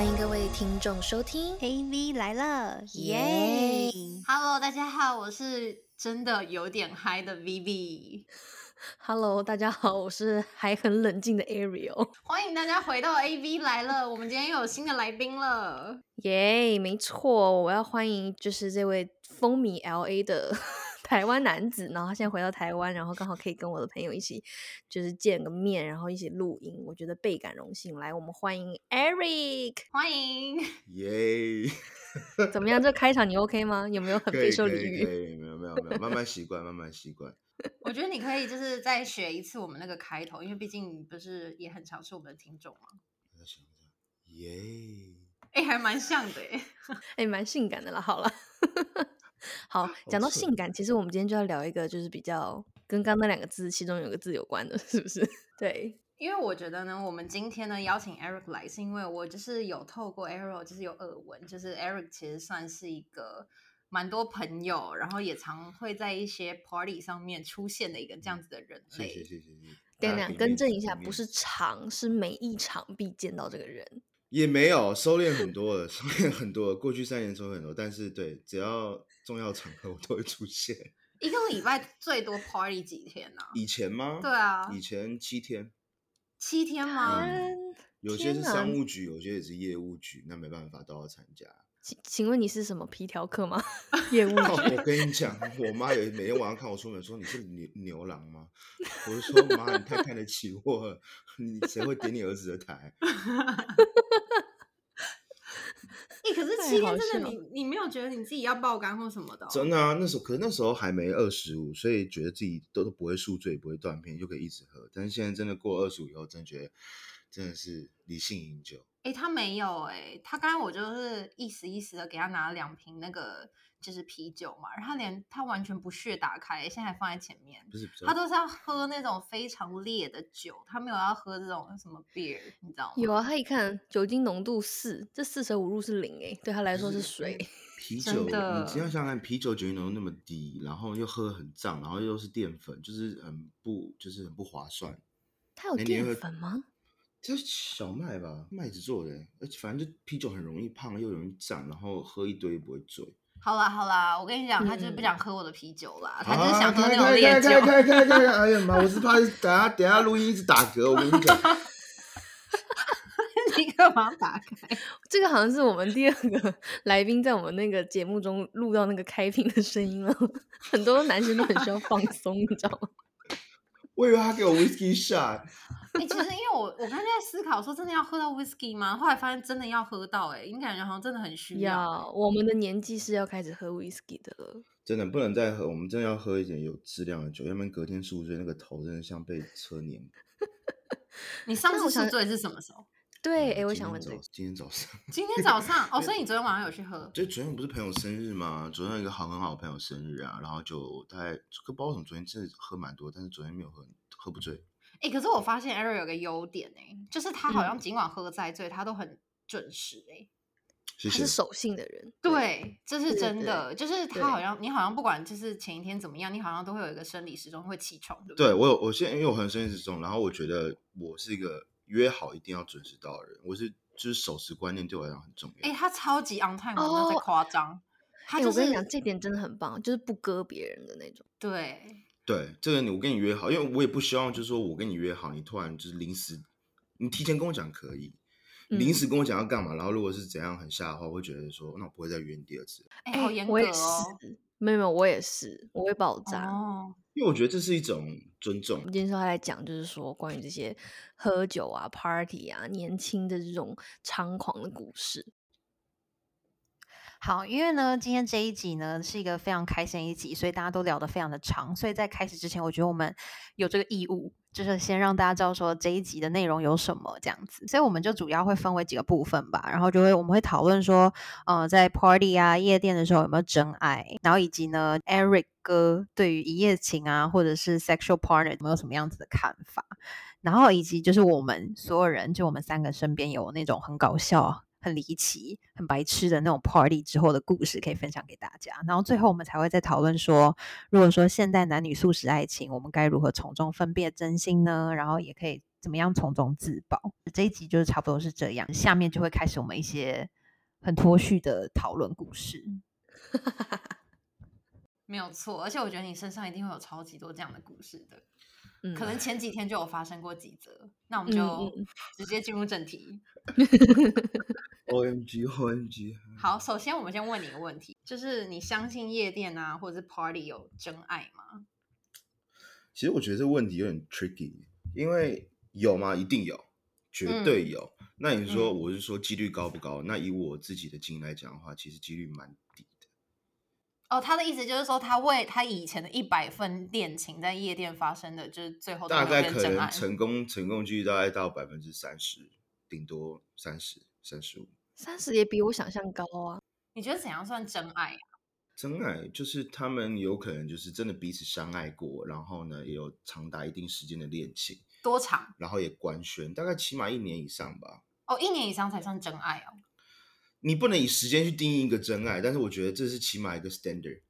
欢迎各位听众收听 AV 来了，耶！Hello，大家好，我是真的有点嗨的 Vivi。Hello，大家好，我是还很冷静的 Ariel。欢迎大家回到 AV 来了，我们今天又有新的来宾了。耶，没错，我要欢迎就是这位风靡 LA 的。台湾男子，然后他现在回到台湾，然后刚好可以跟我的朋友一起，就是见个面，然后一起录音，我觉得倍感荣幸。来，我们欢迎 Eric，欢迎，耶！怎么样？这开场你 OK 吗？有没有很备受礼遇？没有，没有，没有，慢慢习惯，慢慢习惯。我觉得你可以就是再学一次我们那个开头，因为毕竟不是也很常是我们的听众吗？耶！哎，还蛮像的，哎，哎，蛮性感的了。好了。好，讲到性感，其实我们今天就要聊一个，就是比较跟刚那两个字其中有个字有关的，是不是？对，因为我觉得呢，我们今天呢邀请 Eric 来，是因为我就是有透过 Eric，就是有耳闻，就是 Eric 其实算是一个蛮多朋友，然后也常会在一些 party 上面出现的一个这样子的人类。谢谢谢谢谢谢。等等，更正一下，不是常，是每一场必见到这个人。也没有收敛很多了，收敛很多。过去三年收敛很多，但是对，只要重要场合我都会出现。一个礼拜最多 party 几天呢？以前吗？对啊，以前七天。七天吗？有些是商务局，有些也是业务局，那没办法都要参加。请请问你是什么皮条客吗？业务局？我跟你讲，我妈有每天晚上看我出门说你是牛牛郎吗？我就说妈，你太看得起我了，你谁会点你儿子的台？哎，可是七天真的，你你没有觉得你自己要爆肝或什么的？真的啊，那时候可是那时候还没二十五，所以觉得自己都都不会宿醉，不会断片，就可以一直喝。但是现在真的过二十五以后，真的觉得真的是理性饮酒。哎，他没有哎，他刚刚我就是一时一时的给他拿了两瓶那个就是啤酒嘛，然后他连他完全不屑打开，现在还放在前面，不是不是，他都是要喝那种非常烈的酒，他没有要喝这种什么 beer，你知道吗？有啊，他一看酒精浓度四，这四舍五入是零哎，对他来说是水。啤酒，你只要想想，啤酒酒精浓度那么低，然后又喝很胀，然后又是淀粉，就是很不就是很不划算。它有淀粉吗？就是小麦吧，麦子做的，而且反正就啤酒很容易胖，又容易胀，然后喝一堆不会醉。好啦好啦，我跟你讲，他就是不想喝我的啤酒啦，他就是想喝那种烈酒。开开开开开！哎呀妈，我是怕等下等下录音一直打嗝，我跟你讲。你干嘛打开？这个好像是我们第二个 来宾在我们那个节目中录到那个开屏的声音了。很多男生都很需要放松，你知道吗？我以为他给我 whisky shot。哎，其实因为我我刚才在思考说，真的要喝到 whisky 吗？后来发现真的要喝到，哎，你感觉好像真的很需要。我们的年纪是要开始喝 whisky 的了，真的不能再喝。我们真的要喝一点有质量的酒，要不然隔天宿醉那个头真的像被车碾。你上次宿醉是什么时候？对，哎，我想问这个，今天早上，今天早上哦，所以你昨天晚上有去喝？就昨天不是朋友生日吗？昨天有一个好很好的朋友生日啊，然后就大概不知道为什么昨天真的喝蛮多，但是昨天没有喝，喝不醉。哎，可是我发现 Ariel 有个优点哎，就是他好像尽管喝再醉，他都很准时哎。他是守信的人，对，这是真的。就是他好像，你好像不管就是前一天怎么样，你好像都会有一个生理时钟会起床，对不对？对我有，我现在因为我很生理时钟，然后我觉得我是一个约好一定要准时到的人，我是就是守时观念对我来讲很重要。哎，他超级 on time，不要再夸张。他我跟你讲，这点真的很棒，就是不割别人的那种。对。对，这个你我跟你约好，因为我也不希望就是说我跟你约好，你突然就是临时，你提前跟我讲可以，临时跟我讲要干嘛，然后如果是怎样很下的话，我会觉得说那我不会再约你第二次。哎，好严格哦。没有没有，我也是，我会爆炸。哦，因为我觉得这是一种尊重。今天说他来讲，就是说关于这些喝酒啊、party 啊、年轻的这种猖狂的故事。好，因为呢，今天这一集呢是一个非常开心一集，所以大家都聊得非常的长。所以在开始之前，我觉得我们有这个义务，就是先让大家知道说这一集的内容有什么这样子。所以我们就主要会分为几个部分吧，然后就会我们会讨论说，呃，在 party 啊、夜店的时候有没有真爱，然后以及呢，Eric 哥对于一夜情啊，或者是 sexual partner 有没有什么样子的看法，然后以及就是我们所有人，就我们三个身边有那种很搞笑。很离奇、很白痴的那种 party 之后的故事可以分享给大家，然后最后我们才会再讨论说，如果说现代男女素食爱情，我们该如何从中分辨真心呢？然后也可以怎么样从中自保。这一集就是差不多是这样，下面就会开始我们一些很脱序的讨论故事。没有错，而且我觉得你身上一定会有超级多这样的故事的。嗯，可能前几天就有发生过几则，那我们就直接进入正题。O M G O M G。好，首先我们先问你一个问题，就是你相信夜店啊，或者是 party 有真爱吗？其实我觉得这个问题有点 tricky，因为有吗？一定有，绝对有。那你说，我是说几率高不高？那以我自己的经验来讲的话，其实几率蛮低的。哦，他的意思就是说，他为他以前的一百份恋情在夜店发生的，就是最后大概可能成功成功几率大概到百分之三十，顶多三十、三十五。三十也比我想象高啊！你觉得怎样算真爱啊？真爱就是他们有可能就是真的彼此相爱过，然后呢也有长达一定时间的恋情，多长？然后也官宣，大概起码一年以上吧。哦，一年以上才算真爱哦。你不能以时间去定义一个真爱，但是我觉得这是起码一个 standard。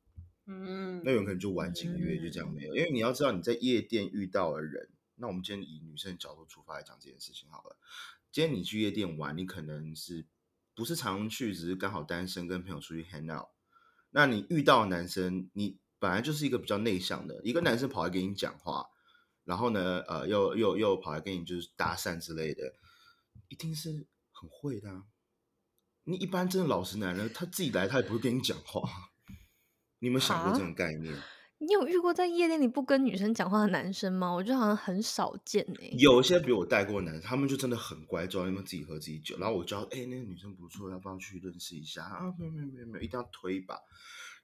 嗯，那有可能就玩几个月就这样没有，因为你要知道你在夜店遇到的人。那我们今天以女生的角度出发来讲这件事情好了。今天你去夜店玩，你可能是不是常去，只是刚好单身跟朋友出去 hang out。那你遇到男生，你本来就是一个比较内向的一个男生，跑来跟你讲话，然后呢，呃，又又又跑来跟你就是搭讪之类的，一定是很会的。你一般真的老实男人，他自己来，他也不会跟你讲话。你有没有想过这种概念？你有遇过在夜店里不跟女生讲话的男生吗？我觉得好像很少见哎。有些比我带过的男生，他们就真的很乖，知道你们自己喝自己酒。然后我就要，哎，那个女生不错，要不要去认识一下啊？没有没有没有没有，一定要推一把。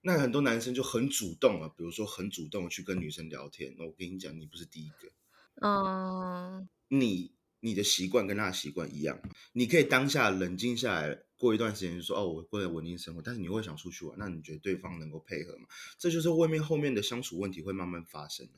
那很多男生就很主动啊，比如说很主动去跟女生聊天。那我跟你讲，你不是第一个。嗯。你。你的习惯跟他的习惯一样，你可以当下冷静下来，过一段时间就说哦，我过了稳定生活，但是你会想出去玩，那你觉得对方能够配合吗？这就是外面后面的相处问题会慢慢发生的。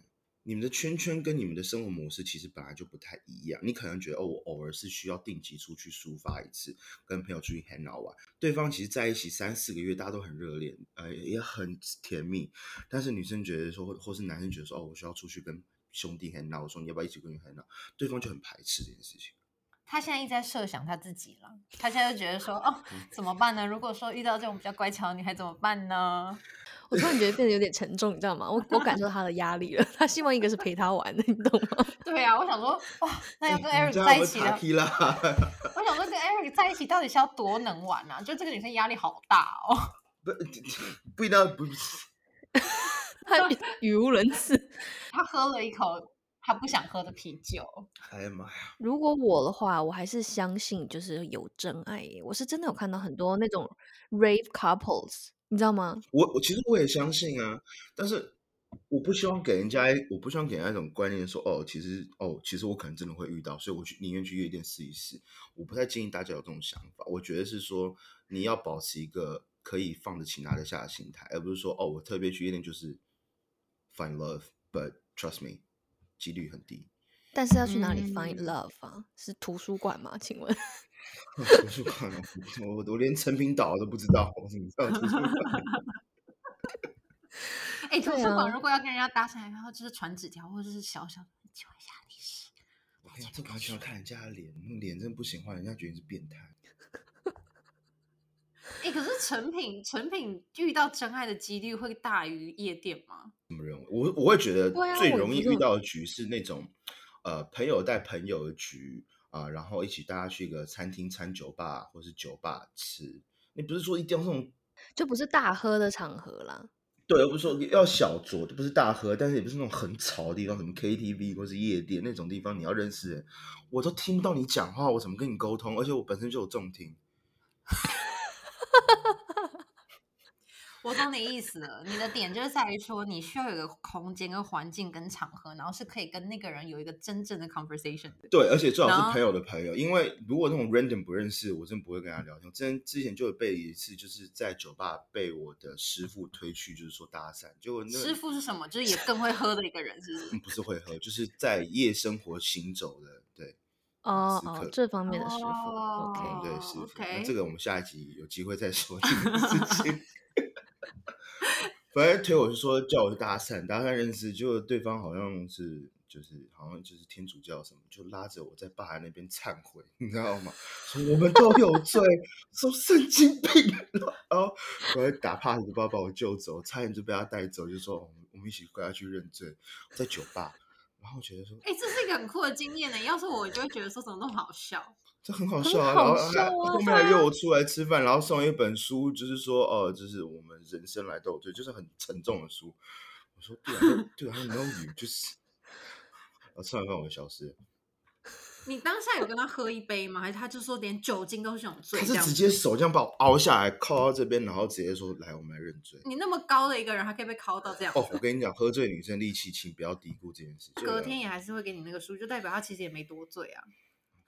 你们的圈圈跟你们的生活模式其实本来就不太一样，你可能觉得哦，我偶尔是需要定期出去抒发一次，跟朋友出去 hang out 玩，对方其实在一起三四个月，大家都很热恋，呃，也很甜蜜，但是女生觉得说，或或是男生觉得说，哦，我需要出去跟。兄弟很闹，我说你要不要一起跟你很闹？对方就很排斥这件事情。他现在一直在设想他自己了，他现在就觉得说，哦，怎么办呢？如果说遇到这种比较乖巧的女孩怎么办呢？我突然觉得变得有点沉重，你知道吗？我我感受他的压力了。他希望一个是陪他玩的，你懂吗？对啊，我想说，哇，那要跟 Eric 在一起了。我想说，跟 Eric 在一起到底是要多能玩啊？就这个女生压力好大哦。不，不一定不。他语无伦次，他喝了一口他不想喝的啤酒。哎呀妈呀！如果我的话，我还是相信就是有真爱。我是真的有看到很多那种 rave couples，你知道吗？我我其实我也相信啊，但是我不希望给人家，我不希望给人家一种观念说，哦，其实哦，其实我可能真的会遇到，所以我去宁愿去夜店试一试。我不太建议大家有这种想法。我觉得是说你要保持一个可以放得起拿得下的心态，而不是说哦，我特别去夜店就是。Find love, but trust me，几率很低。但是要去哪里 find love 啊？是图书馆吗？请问？图书馆？我我连成品岛都不知道，我怎么知道图书馆？哎，图书馆如果要跟人家搭讪，然后就是传纸条，或者是小小的求一下历史。我跟你讲，这完全要看人家的脸，脸真不行话，人家觉得你是变态。哎，可是成品成品遇到真爱的几率会大于夜店吗？怎么认为？我我会觉得最容易遇到的局是那种，呃，朋友带朋友的局啊，然后一起大家去一个餐厅、餐酒吧或是酒吧吃。你不是说一定要这种，就不是大喝的场合啦。对，而不是说要小酌，不是大喝，但是也不是那种很吵的地方，什么 KTV 或是夜店那种地方，你要认识人，我都听不到你讲话，我怎么跟你沟通？而且我本身就有重听。我懂你意思了，你的点就是在于说，你需要有一个空间、跟环境、跟场合，然后是可以跟那个人有一个真正的 conversation 的。对，而且最好是朋友的朋友，因为如果那种 random 不认识，我真不会跟他聊天。真之前就有被一次，就是在酒吧被我的师傅推去，就是说搭讪。结果那师傅是什么？就是也更会喝的一个人，是不是？不是会喝，就是在夜生活行走的，对。哦哦，这方面的师傅，OK，对师傅。那这个我们下一集有机会再说这个 事情。反正推我是说叫我去搭讪，搭讪认识，结果对方好像是就是好像就是天主教什么，就拉着我在爸爸那边忏悔，你知道吗？说我们都有罪，说神经病，然后我还打 pass 就把把我救走，差点就被他带走，就说我们我们一起跟他去认罪，在酒吧，然后觉得说哎、这是一个很酷的经验呢。要是我，就会觉得说怎么那么好笑。这很好笑啊，好然后笑啊还后面对啊还约我出来吃饭，然后送一本书，就是说哦，就是我们人生来斗嘴，就是很沉重的书。我说对啊，对啊，没有雨就是，我吃完饭我就消失了。你当下有跟他喝一杯吗？还是他就说连酒精都是种罪？他是直接手这样把我凹下来，靠到这边，然后直接说来，我们来认罪。你那么高的一个人，还可以被靠到这样。哦，我跟你讲，喝醉女生力气轻，不要低估这件事。隔天也还是会给你那个书，就代表他其实也没多醉啊。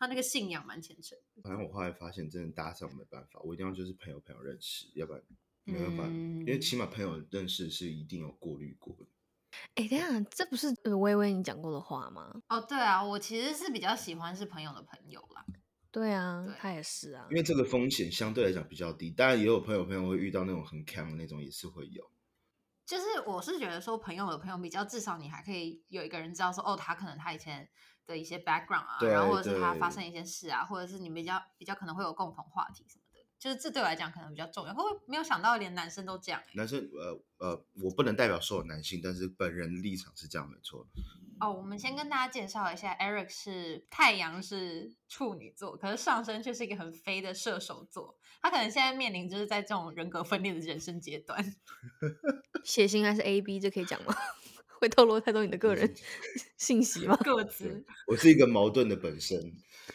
他那个信仰蛮虔诚。反正我后来发现，真的搭上没办法，我一定要就是朋友朋友认识，要不然没办法，因为嗯起码朋友认识是一定有过滤过的。哎，等一下，这不是呃微微你讲过的话吗？哦，对啊，我其实是比较喜欢是朋友的朋友啦。对啊，对他也是啊因。为这个风险相对来讲比较低，当然也有朋友朋友会遇到那种很强的那种，也是会有。就是我是觉得说朋友的朋友比较，至少你还可以有一个人知道说，哦，他可能他以前的一些 background 啊，然后或者是他发生一些事啊，或者是你们比较比较可能会有共同话题什么的，就是这对我来讲可能比较重要。会不会没有想到连男生都这样、欸？男生呃呃，我不能代表所有男性，但是本人立场是这样没错。哦，我们先跟大家介绍一下，Eric 是太阳是处女座，可是上升却是一个很飞的射手座。他可能现在面临就是在这种人格分裂的人生阶段。血型还是 A B，这可以讲吗？会透露太多你的个人 信息吗？各对自，我是一个矛盾的本身。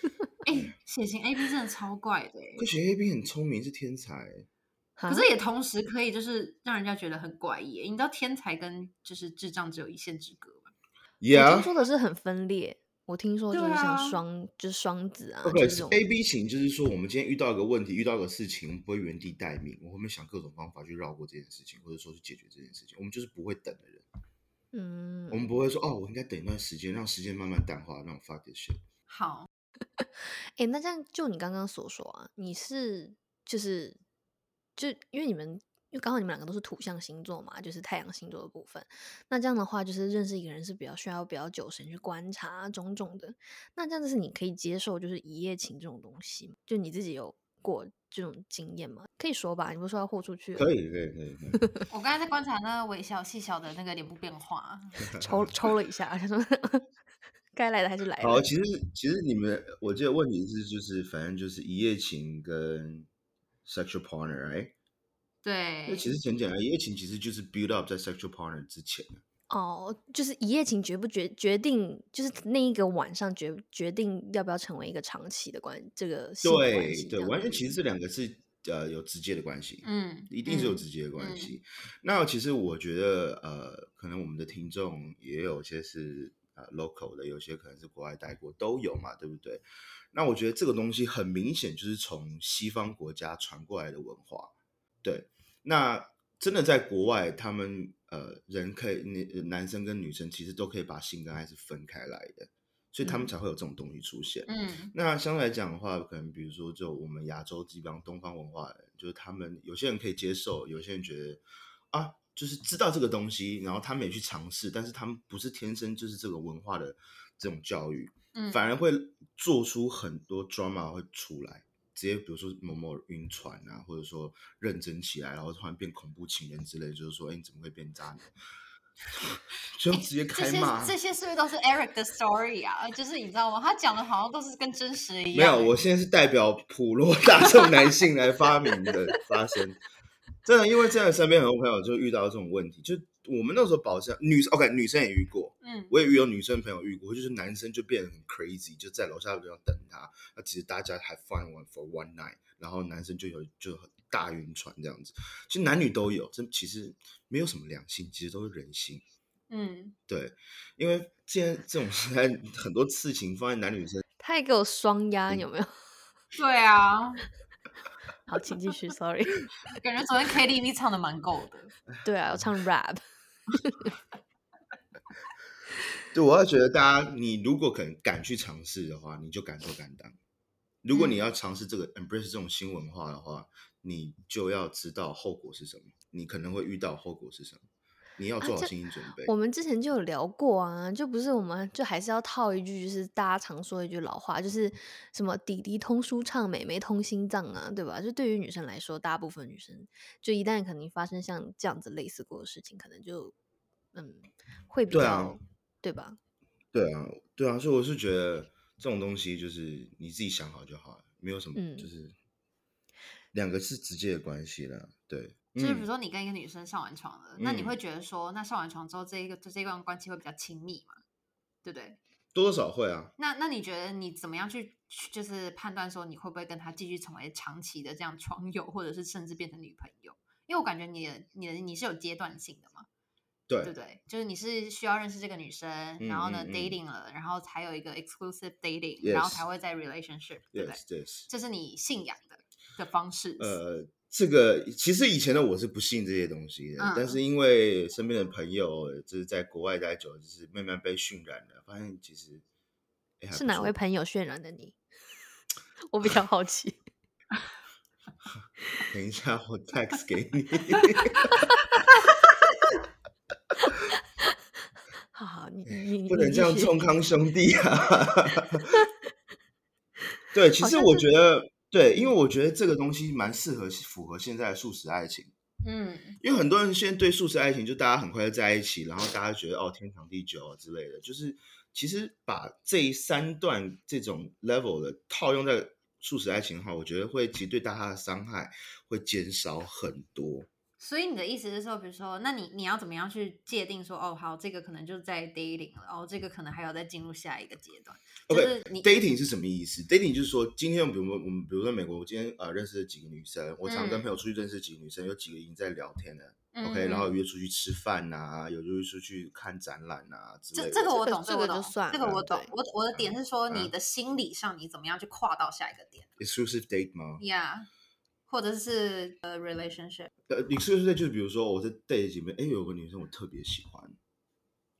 哎、血型 A B 真的超怪的、欸，可学 A B 很聪明，是天才。可可是也同时可以就是让人家觉得很怪异欸。你知道天才跟就是智障只有一线之隔吗？Yeah，说的是很分裂，我听说就是对啊像双，就是双子啊，OK，是这种 A B 型就是说，我们今天遇到一个问题，遇到一个事情，我们不会原地待命，我们想各种方法去绕过这件事情，或者说去解决这件事情。我们就是不会等的人，嗯，我们不会说哦，我应该等一段时间，让时间慢慢淡化，那种 fuck this shit。好，哎、那这样就你刚刚所说啊，你是就是就因为你们因为刚好你们两个都是土象星座嘛，就是太阳星座的部分。那这样的话，就是认识一个人是比较需要比较久时间去观察种种的。那这样子是你可以接受就是一夜情这种东西吗？就你自己有过这种经验吗？可以说吧，你不是说要豁出去可以，可以，可以，可以。我刚才在观察那个微小细小的那个脸部变化。抽抽了一下，他 说该来的还是来好，其实其实你们，我记得问题是就是反正就是一夜情跟 sexual partner，哎，对，那其实很简单，一夜情其实就是 build up 在 sexual partner 之前。哦，就是一夜情决不决决定，就是那一个晚上决决定要不要成为一个长期的关这个性关对对，完全其实这两个是呃有直接的关系，嗯，一定是有嗯直接的关嗯系。那其实我觉得呃，可能我们的听众也有些是呃 local 的，有些可能是国外待过，都有嘛，对不对？那我觉得这个东西很明显就是从西方国家传过来的文化，对。那真的在国外，他们呃人可以，你男生跟女生其实都可以把性跟爱是分开来的，所以他们嗯才会有这种东西出现。嗯那相对来讲的话，可能比如说，就我们亚洲基本上东方文化人，就是他们有些人可以接受，有些人觉得啊，就是知道这个东西，然后他们也去尝试，但是他们不是天生就是这个文化的这种教育，嗯，反而会做出很多 drama 会出来，直接比如说某某晕船啊，或者说认真起来，然后突然变恐怖情人之类，就是说，哎，你怎么会变渣男？就直接开骂。这些是不是都是 Eric 的 story 啊？就是你知道吗？他讲的好像都是跟真实的一样没。有，我现在是代表普罗大众男性来发明的发生。真的，因为真的身边很多朋友就遇到这种问题，就我们那时候保持女生 OK，女生也遇过，嗯我也遇有女生朋友遇过，就是男生就变得很 crazy，就在楼下地方等他，那其实大家还 fine one for one night，然后男生就有就很大晕船这样子，其实男女都有，这其实没有什么良性，其实都是人性。嗯，对，因为现在这种时代，很多事情放在男女生他也给我双压，有没有？对啊，好，请继续，sorry。感觉昨天 KTV 唱的蛮够的。对啊，我唱 rap。对，我要觉得大家，你如果肯敢去尝试的话，你就敢做敢当。如果你嗯要尝试这个 embrace 这种新文化的话，你就要知道后果是什么，你可能会遇到后果是什么。你要做好心理准备。我们之前就有聊过啊，就不是我们就还是要套一句，就是大家常说的一句老话，就是什么“弟弟通书畅，妹妹通心脏”啊，对吧？就对于女生来说，大部分女生就一旦可能发生像这样子类似过的事情，可能就嗯会比较对啊对吧？对啊，对啊，所以我是觉得这种东西就是你自己想好就好了，没有什么，嗯就是两个是直接的关系啦。对，嗯就是比如说你跟一个女生上完床了，那你嗯会觉得说，那上完床之后这一个这一段关系会比较亲密嘛？对不对？多多少会啊。那那你觉得你怎么样去去就是判断说你会不会跟他继续成为长期的这样床友，或者是甚至变成女朋友？因为我感觉你的你的你是有阶段性的嘛，对对不对？就是你是需要认识这个女生，然后呢 dating 了，然后才有一个 exclusive dating，然后才会在 relationship，对不对。这是你信仰的的方式。呃，这个其实以前的我是不信这些东西的，嗯但是因为身边的朋友就是在国外待久了，就是慢慢被渲染了，发现其实、是哪位朋友渲染的你？我比较好奇。等一下，我 text 给你。好好，你你你不能这样冲康兄弟啊！对，其实我觉得，对，因为我觉得这个东西蛮适合符合现在的素食爱情，嗯，因为很多人现在对素食爱情，就大家很快就在一起，然后大家觉得哦天长地久啊之类的，就是其实把这三段这种 level 的套用在素食爱情的话，我觉得会其实对大家的伤害会减少很多。所以你的意思是说，比如说，那你你要怎么样去界定说，哦，好，这个可能就在 dating 了，哦，这个可能还要再进入下一个阶段，就 OK，是你 dating 是什么意思？dating 就是说，今天比如说我们，比如说美国，我今天呃认识了几个女生，我常跟嗯朋友出去认识几个女生，有几个已经在聊天了、嗯 o k 然后嗯约出去吃饭呐、有约出去看展览啊之类的。这这个我懂，这个我懂，个就算了这个我懂。我我的点是说，嗯你的心理上你怎么样去跨到下一个点 exclusive date 吗？？Yeah，或者是呃 relationship。呃你是不是就是比如说我在 date 里面，哎，有个女生我特别喜欢，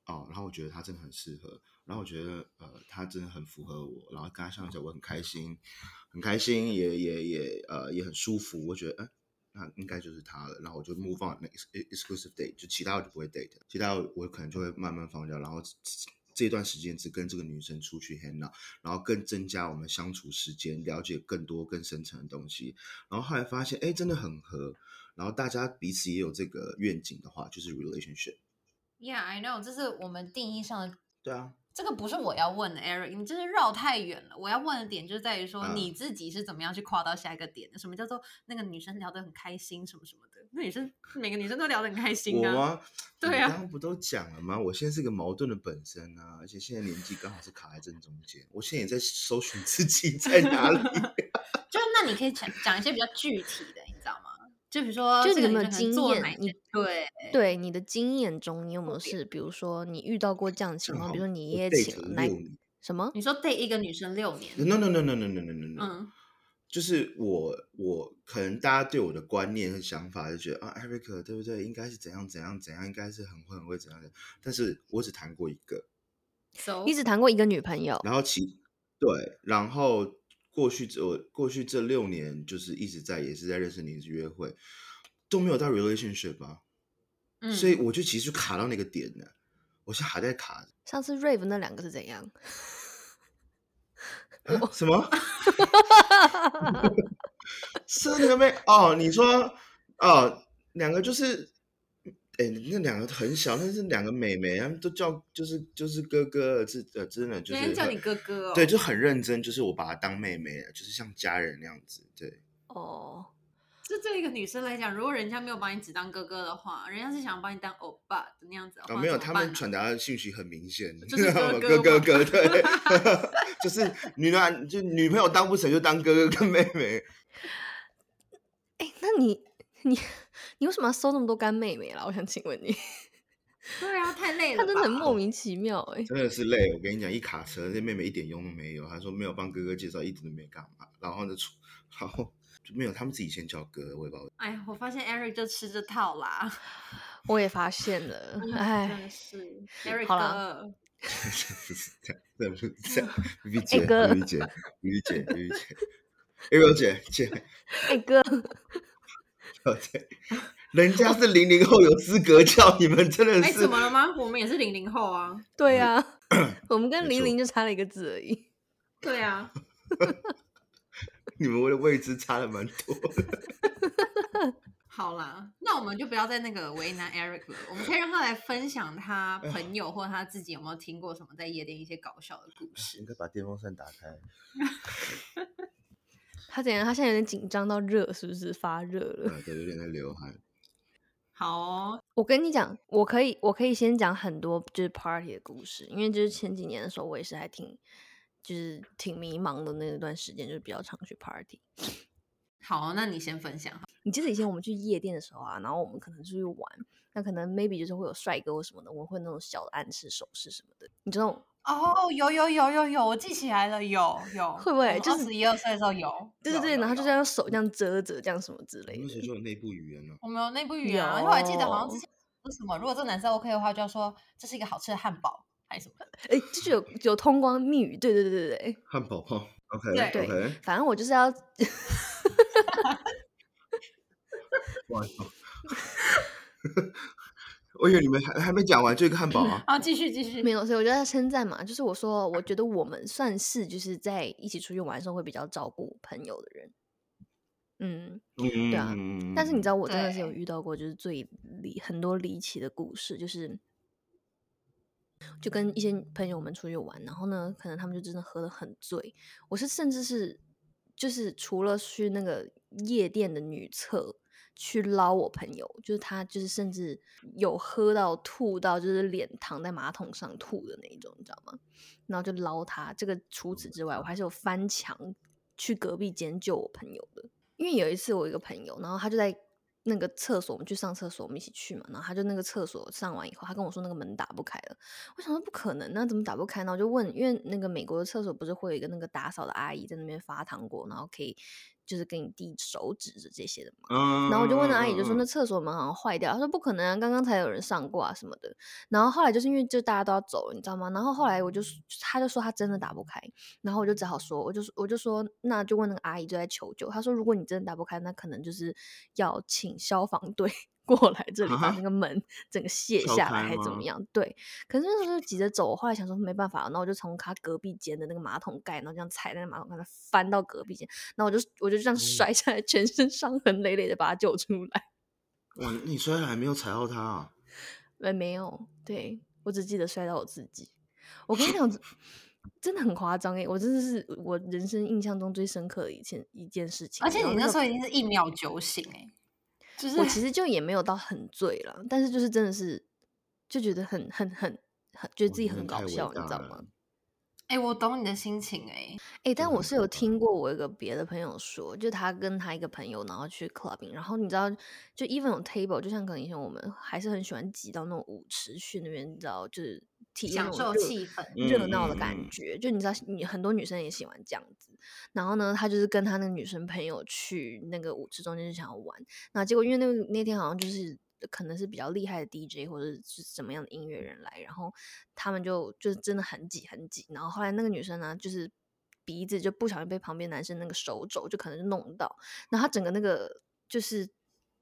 哦，然后我觉得她真的很适合，然后我觉得呃她真的很符合我，然后跟她相处我很开心，很开心，也也也呃也很舒服，我觉得哎。那应该就是她了，然后我就 move on，exclusive date，就其他我就不会 date，其他我可能就会慢慢放掉，然后这段时间只跟这个女生出去 hang out，然后更增加我们相处时间，了解更多更深层的东西，然后后来发现哎真的很合，然后大家彼此也有这个愿景的话，就是 relationship。Yeah，I know，这是我们定义上的。对啊，这个不是我要问的，Eric，你真是绕太远了。我要问的点就在于说，嗯你自己是怎么样去跨到下一个点的？什么叫做那个女生聊得很开心，什么什么的？那女生每个女生都聊得很开心啊。对啊你刚刚不都讲了吗？我现在是个矛盾的本身啊，而且现在年纪刚好是卡在正中间，我现在也在搜寻自己在哪里。就是那你可以讲讲一些比较具体的？就比如说，就你有没有经验你对，对你的经验中，你有没有是，比如说你遇到过这样的情况，比如说你我也 date 请来了六什么？你说 date 一个女生六年，No no no no no no no no no，嗯。就是我我可能大家对我的观念和想法就觉得啊，Eric 对不对？应该是怎样怎样怎样，应该是很会很会怎样的。但是我只谈过一个，，so？你只谈过一个女朋友，然后其对，然后过去这我过去这六年就是一直在也是在认识你，是约会，都没有到 relationship 啊，嗯，所以我就其实就卡到那个点了，我现在还在卡上次 Rave 那两个是怎样？啊什么？是那个妹哦？你说哦，两个就是。哎，那两个很小，但是两个妹妹，他们都叫就是就是哥哥，是呃真的就是很别人叫你哥哥哦，对，就很认真，就是我把她当妹妹了，就是像家人那样子。对，哦，这对一个女生来讲，如果人家没有把你只当哥哥的话，人家是想把你当欧巴的那样子的话，啊，没有，他们传达的信息很明显，就 是哥哥哥哥哥，对，就是女男就女朋友当不成就当哥哥跟妹妹。哎，那你你你为什么要收那么多干妹妹啦？我想请问你，对啊，太累了吧，她真的很莫名其妙哎、真的是累，我跟你讲，一卡车，这妹妹一点用都没有。她说没有帮哥哥介绍，一直都没干嘛，然后呢，出然后就没有，他们自己先叫哥，我也不知道。哎呀，我发现 Eric 就吃这套啦，我也发现了，真 哎，的是 Eric 好哥，不是这样，这不是这样。B 姐哎哥，B B 姐 B 姐 B 姐，Ariel 姐姐，哎哥，对，人家是零零后有资格叫，你们真的哎，是怎么了吗？我们也是零零后啊。对啊，我们跟没错零零就差了一个字而已。对啊，你们的位置差的蛮多的。好啦，那我们就不要再那个为难 Eric 了，我们可以让他来分享他朋友或他自己有没有听过什么在夜店一些搞笑的故事。应该把电风扇打开。他怎样？他现在有点紧张到热，是不是发热了？啊，对，有点在流汗。好哦，我跟你讲，我可以，我可以先讲很多就是 party 的故事，因为就是前几年的时候，我也是还挺，就是挺迷茫的那段时间，就是比较常去 party。好，那你先分享。你记得以前我们去夜店的时候啊，然后我们可能出去玩，那可能 maybe 就是会有帅哥或什么的，我们会那种小的暗示手势什么的，你知道？哦，有有有有有，我记起来了，有有，会不会就是十一二岁的时候有？有对对对，然后就这。样手这样遮着，这样什么之类那时候的。就有内部语言了。我们有内部语言啊，因为我还记得好像之有前说什么，如果这个男生 OK 的话，就要说这是一个好吃的汉堡还是什么的。哎，就是有有通关密语，对对对对对。汉堡包，OK 对对 OK，反正我就是要不好意思哦我以为你们还还没讲完这个汉堡啊。好，继续继续。没有，所以我就在称赞嘛，就是我说，我觉得我们算是就是在一起出去玩的时候会比较照顾朋友的人，嗯，嗯对啊但是你知道，我真的是有遇到过，就是最离很多离奇的故事，就是就跟一些朋友们出去玩，然后呢，可能他们就真的喝得很醉，我是甚至是就是除了去那个夜店的女厕去捞我朋友，就是他就是甚至有喝到吐到就是脸躺在马桶上吐的那一种，你知道吗？然后就捞他。这个除此之外，我还是有翻墙去隔壁间救我朋友的。因为有一次我一个朋友，然后他就在那个厕所，我们去上厕所，我们一起去嘛，然后他就那个厕所上完以后，他跟我说那个门打不开了。我想说不可能，那怎么打不开呢？我就问，因为那个美国的厕所不是会有一个那个打扫的阿姨在那边发糖果，然后可以就是给你递手指的这些的嘛。嗯然后我就问那阿姨，就说嗯那厕所门好像坏掉，她说不可能啊，刚刚才有人上过啊什么的。然后后来就是因为就大家都要走了，你知道吗？然后后来我就说他就说她真的打不开，然后我就只好说，我就我就说那就问那个阿姨就在求救，她说如果你真的打不开，那可能就是要请消防队过来这里把啊那个门整个卸下来还怎么样？对，可是那时候就急着走，我后来想说没办法了，然后我就从他隔壁间的那个马桶盖，然后这样踩那个马桶盖，翻到隔壁间，然后我就我就这样摔下来，全身伤痕累累的把他救出来。哇，你摔了还没有踩到他啊？呃，没有，对我只记得摔到我自己。我跟你讲，真的很夸张诶，我真的是我人生印象中最深刻的一件一件事情。而且你那时候已经是一秒酒醒哎、就是我其实就也没有到很醉了，但是就是真的是就觉得很很很很觉得自己很搞笑，你知道吗？哎、我懂你的心情哎、哎、但我是有听过我一个别的朋友说，就他跟他一个朋友，然后去 clubbing，然后你知道，就 even 有 table，就像可能以前我们还是很喜欢挤到那种舞池去那边，你知道，就是体验享受气氛。热闹的感觉。就你知道，你很多女生也喜欢这样子。然后呢，他就是跟他那个女生朋友去那个舞池中间就想要玩，那结果因为那个那天好像就是可能是比较厉害的 DJ 或者是什么样的音乐人来，然后他们就就是真的很挤很挤。然后后来那个女生呢，就是鼻子就不小心被旁边男生那个手肘就可能就弄到，然后她整个那个就是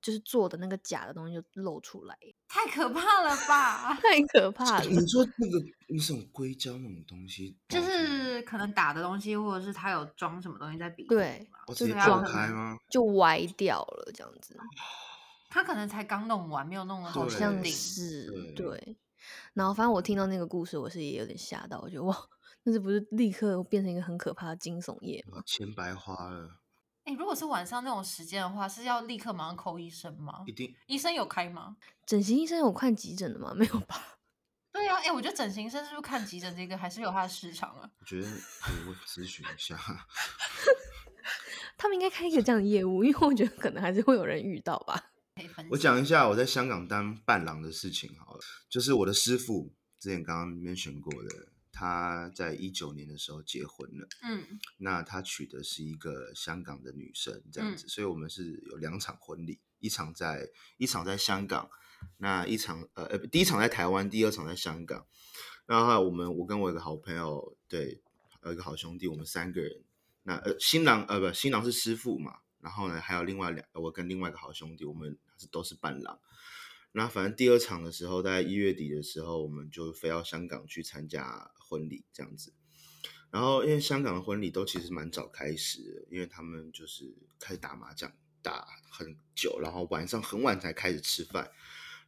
就是做的那个假的东西就露出来，太可怕了吧！太可怕了。你说那个那种硅胶那种东西，就是可能打的东西，或者是他有装什么东西在鼻子对就是要爆装开吗？就歪掉了，这样子，他可能才刚弄完，没有弄得好像定。是对对。然后反正我听到那个故事，我是也有点吓到，我觉得哇，那是不是立刻变成一个很可怕的惊悚夜吗？钱白花了，哎、如果是晚上那种时间的话，是要立刻马上扣医生吗一？定医生有开吗？整形医生有看急诊的吗？没有吧？对啊，哎、我觉得整形医生是不是看急诊这个还是有他的市场啊？我觉得我我咨询一下。他们应该开一个这样的业务，因为我觉得可能还是会有人遇到吧。可以分我讲一下我在香港当伴郎的事情好了，就是我的师傅之前刚刚 mention 过的，他在一九年的时候结婚了，嗯，那他娶的是一个香港的女生，这样子，所以我们是有两场婚礼，一场在一场在香港，那一场呃呃第一场在台湾，第二场在香港。然后我们我跟我一个好朋友，对，还有一个好兄弟，我们三个人，那呃新郎呃不新郎是师傅嘛，然后呢还有另外两我跟另外一个好兄弟，我们是都是伴郎。那反正第二场的时候，大概一月底的时候，我们就飞到香港去参加婚礼这样子。然后因为香港的婚礼都其实蛮早开始，因为他们就是开始打麻将打很久，然后晚上很晚才开始吃饭。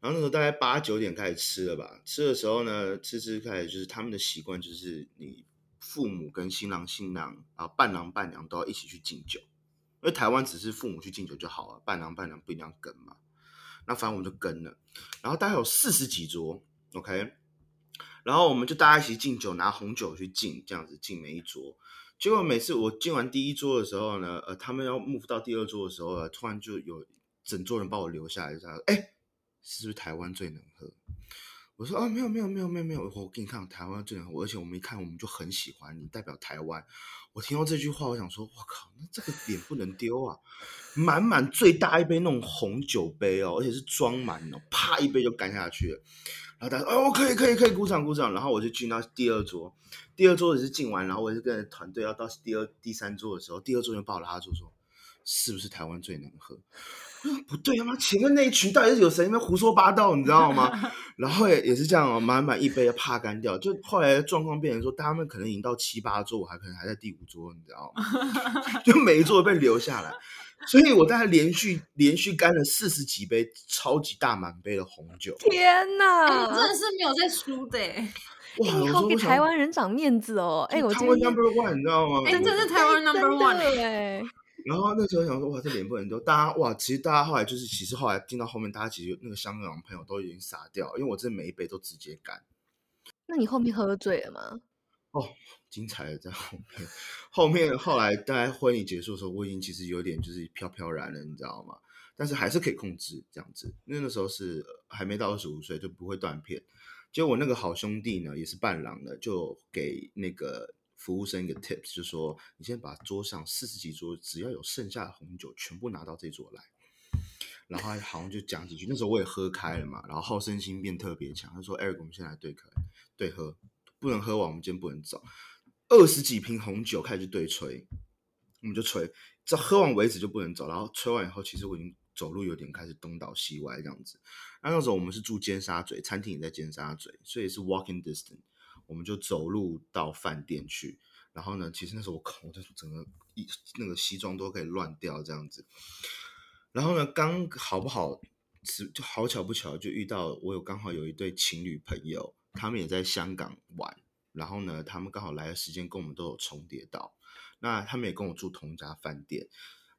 然后那时候大概八九点开始吃了吧，吃的时候呢，吃吃开始就是他们的习惯就是你父母跟新郎新娘啊伴郎伴娘都要一起去敬酒，因为台湾只是父母去敬酒就好了，伴郎伴娘不一定要跟嘛。那反正我们就跟了，然后大概有四十几桌，OK，然后我们就大家一起敬酒，拿红酒去敬，这样子敬每一桌。结果每次我敬完第一桌的时候呢，呃，他们要 move 到第二桌的时候，突然就有整桌人把我留下来，说：“哎，是不是台湾最能喝？”我说：“哦，没有，没有，没有，没有，没有，我给你看，台湾最能喝，而且我们一看我们就很喜欢你，代表台湾。”我听到这句话，我想说：“我靠，那这个脸不能丢啊！”满满最大一杯那种红酒杯哦，而且是装满哦，啪一杯就干下去了。然后大家哦，可以可以可以，鼓掌鼓掌。然后我就进到第二桌，第二桌也是进完，然后我也是跟着团队要到第二第三桌的时候，第二桌就把我拉住说：“是不是台湾最能喝？”不对啊妈，前面那一群到底是有谁在胡说八道，你知道吗？然后也也是这样哦，满满一杯怕干掉。就后来状况变成说，他们可能已经到七八桌，我还可能还在第五桌，你知道吗？就每一桌被留下来，所以我大概连续连续干了四十几杯超级大满杯的红酒。天哪，真的是没有在输的哎！哇，你好给台湾人长面子哦！哎，我台湾 number one，你知道吗？哎，真的是台湾 number one 哎。然后那时候想说，哇，这脸不能丢。大家哇，其实大家后来就是，其实后来听到后面，大家其实那个香港朋友都已经傻掉，因为我这每一杯都直接干。那你后面喝醉了吗？哦，精彩的在后面。后面后来大概婚礼结束的时候，我已经其实有点就是飘飘然了，你知道吗？但是还是可以控制这样子。因为那时候是还没到二十五岁，就不会断片。结果我那个好兄弟呢，也是伴郎的，就给那个。服务生一个 tips 就说：“你先把桌上四十几桌，只要有剩下的红酒，全部拿到这桌来。”然后好像就讲几句。那时候我也喝开了嘛，然后好胜心变特别强。他说：“Eric，我们先来对客，对喝，不能喝完，我们今天不能走。二十几瓶红酒开始对吹，我们就吹，这喝完为止就不能走。然后吹完以后，其实我已经走路有点开始东倒西歪这样子。那那时候我们是住尖沙咀，餐厅也在尖沙咀，所以是 walking distance。”我们就走路到饭店去，然后呢，其实那时候我靠，我整个一那个西装都可以乱掉这样子。然后呢，刚好不好，是就好巧不巧就遇到我有刚好有一对情侣朋友，他们也在香港玩，然后呢，他们刚好来的时间跟我们都有重叠到，那他们也跟我住同一家饭店。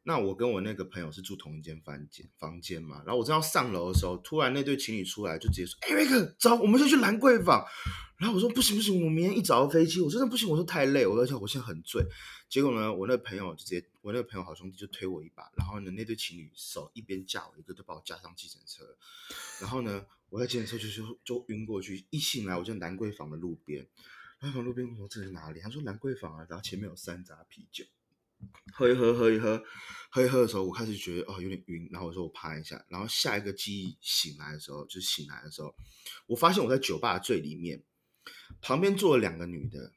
那我跟我那个朋友是住同一间房间房间嘛，然后我正要上楼的时候，突然那对情侣出来就直接说：“哎，瑞克，走，我们先去兰桂坊。”然后我说：“不行不行，我明天一早要飞机，我真的不行。”我说：“太累，我而且我现在很醉。”结果呢，我那个朋友就直接，我那个朋友好兄弟就推我一把，然后呢，那对情侣手一边架我一个，就把我架上计程车。然后呢，我在计程车就就就晕过去，一醒来我就兰桂坊的路边，兰桂坊路边我说这是哪里？他说兰桂坊啊，然后前面有三扎啤酒。喝一喝，喝一喝，喝一喝的时候，我开始觉得哦有点晕，然后我说我趴一下，然后下一个记忆醒来的时候，就醒来的时候，我发现我在酒吧的最里面，旁边坐了两个女的，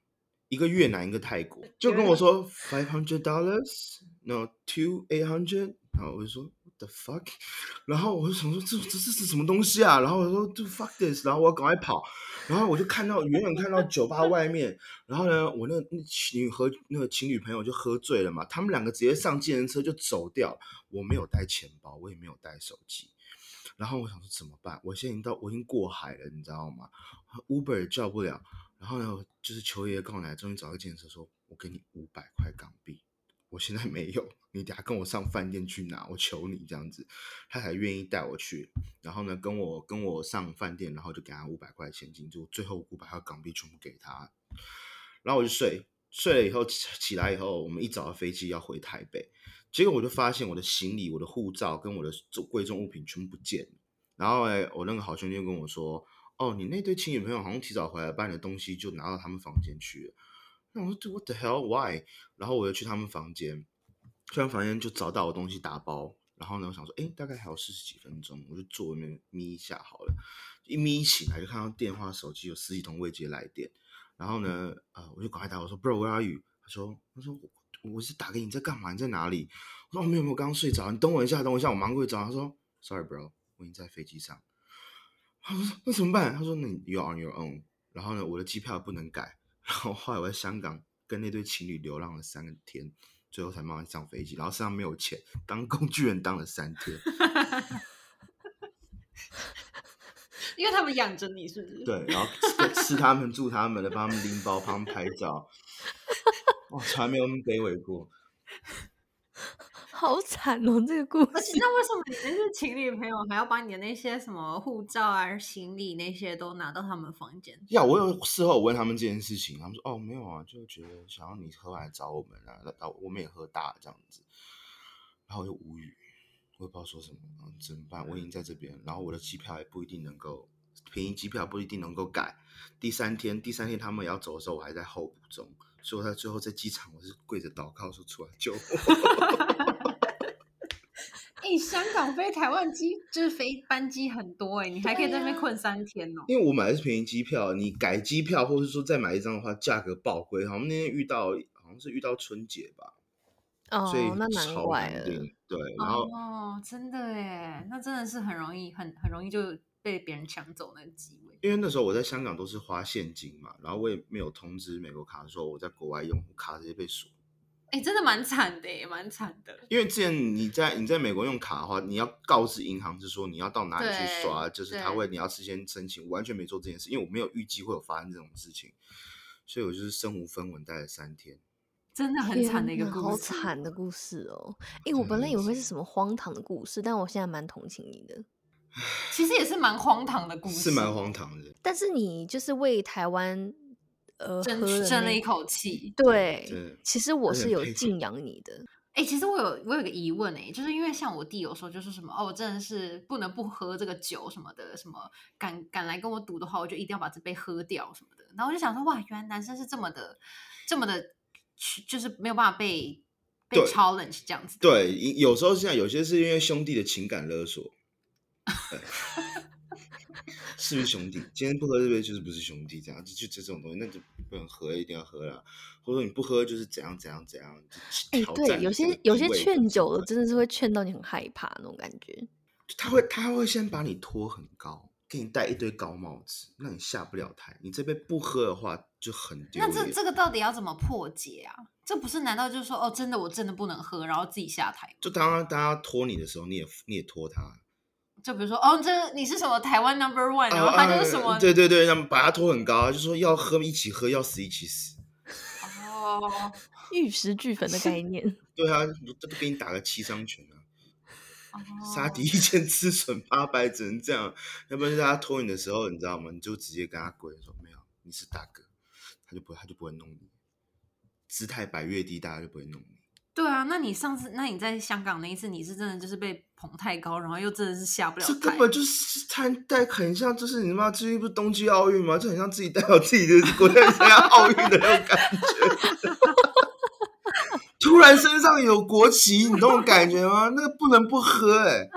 一个越南，一个泰国，就跟我说 five hundred dollars，no two eight hundred，然后我就说。The fuck，然后我就想说这这这是什么东西啊？然后我说 do fuck this，然后我要赶快跑，然后我就看到远远看到酒吧外面，然后呢，我那那情侣和那个情侣朋友就喝醉了嘛，他们两个直接上计程车就走掉，我没有带钱包，我也没有带手机，然后我想说怎么办？我现在已经到我已经过海了，你知道吗？Uber 也叫不了，然后呢，就是求爷爷告奶奶，终于找个计程车，说我给你五百块港币。我现在没有，你等下跟我上饭店去拿，我求你这样子，他才愿意带我去。然后呢，跟我跟我上饭店，然后就给他五百块钱金，就最后五百块港币全部给他。然后我就睡，睡了以后起来以后，我们一早的飞机要回台北，结果我就发现我的行李、我的护照跟我的贵重物品全部不见。然后哎，我那个好兄弟就跟我说：“哦，你那对情侣朋友好像提早回来，把你的东西就拿到他们房间去了。”那我说 What the hell? Why? 然后我又去他们房间，去完房间就找到我东西打包。然后呢，我想说，哎，大概还有四十几分钟，我就坐那边眯一下好了。一眯起来就看到电话、手机有十几通未接来电。然后呢，呃，我就赶快打，我说 Bro, where are you? 他说，他说我是打给你，在干嘛？你在哪里？我说哦没有没有，刚刚睡着，你等我一下，等我一下，我忙过去找。他说 Sorry bro，我已经在飞机上。他说那怎么办？他说那你 You are on your own。然后呢，我的机票不能改。然后后来我在香港跟那对情侣流浪了三天，最后才慢慢上飞机。然后身上没有钱，当工具人当了三天。因为他们养着你，是不是？对，然后吃吃他们住他们的，帮他们拎包，帮他们拍照。哇，从来没有那么卑微过。好惨哦，这个故而且事。那为什么你那些情侣朋友还要把你的那些什么护照啊、行李那些都拿到他们房间？呀，我有事后我问他们这件事情，他们说哦没有啊，就觉得想要你喝完来找我们啊，那啊我们也喝大了这样子，然后我就无语，我也不知道说什么，然后怎么办？我已经在这边，然后我的机票也不一定能够便宜，机票不一定能够改。第三天，第三天他们也要走的时候，我还在候补中，所以我在最后在机场我是跪着祷告说出来救我。哎、香港飞台湾机就是飞班机很多哎、你还可以在那边困三天哦。因为我买的是便宜机票，你改机票或者说再买一张的话，价格爆贵。好像那天遇到好像是遇到春节吧，哦所以哦，那难超怪了。对，然后哦，真的哎，那真的是很容易，很很容易就被别人抢走那个机位。因为那时候我在香港都是花现金嘛，然后我也没有通知美国卡说我在国外用卡直接被锁。哎，真的蛮惨的耶，蛮惨的。因为之前你在你在美国用卡的话，你要告知银行是说你要到哪里去刷，就是他对会你要事先申请，我完全没做这件事，因为我没有预计会有发生这种事情，所以我就是身无分文待了三天。真的很惨的一个好惨的故事哦！哎，我本来以为会是什么荒唐的故事，但我现在蛮同情你的。其实也是蛮荒唐的故事，是蛮荒唐的，但是你就是为台湾呃争喝争了一口气。对对，其实我是有敬仰你的。哎、其实我有我有个疑问哎、就是因为像我弟有时候就是什么哦，我真的是不能不喝这个酒什么的，什么敢敢来跟我赌的话，我就一定要把这杯喝掉什么的。然后我就想说，哇，原来男生是这么的这么的，就是没有办法被被对 challenge 这样子。对，有时候是这样，有些是因为兄弟的情感勒索。对是不是兄弟？今天不喝这杯就是不是兄弟，这样就就这种东西，那就不能喝，一定要喝了。或者说你不喝就是怎样怎样怎样，哎、挑对，有些有些劝酒的真的是会劝到你很害怕那种感觉。他会他会先把你拖很高，给你戴一堆高帽子，让你下不了台。你这杯不喝的话就很丢。那这这个到底要怎么破解啊？这不是难道就是说哦，真的我真的不能喝，然后自己下台？就当大家拖你的时候，你也你也拖他，就比如说哦，这你是什么台湾 number one，然后啊他就是什么、啊对对对，他们把他拖很高，就说要喝一起喝，要死一起死。哦 玉石俱焚的概念。对啊，这不给你打个七伤拳啊！哦杀敌一千，自损八百，只能这样。要不然就是他拖你的时候，你知道吗？你就直接跟他跪说没有，你是大哥，他就不会，他就不会弄你。姿态摆越低，大家就不会弄你。对啊，那你上次，那你在香港那一次，你是真的就是被捧太高，然后又真的是下不了台。这根本就是参带很像，就是你妈最近不是冬季奥运吗？就很像自己代表自己的国家参加奥运的那种感觉。突然身上有国旗，你那种感觉吗？那个不能不喝哎、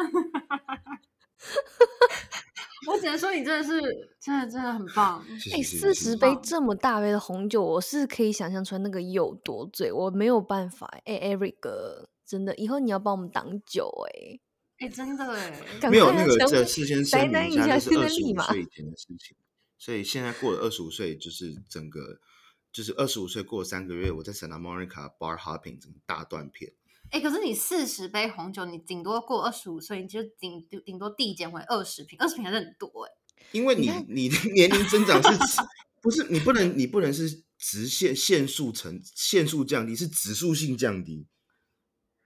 我只能说你真的是真的真的很棒。哎、四十杯这么大杯的红酒，我是可以想象出来那个有多醉，我没有办法。哎、e r i c 真的，以后你要帮我们挡酒哎、哎、真的哎，赶没有那个，这事先宅声明一下，是二十五岁以前的事情。所以现在过了二十五岁，就是整个就是二十五岁过了三个月，我在 Santa Monica bar hopping 整个大断片。哎、可是你四十杯红酒，你顶多过二十五岁，你就顶顶多递减为二十瓶，二十瓶还是很多哎。因为你你的年龄增长是指 不是你不能你不能是直线线速成线速降低，是指数性降低。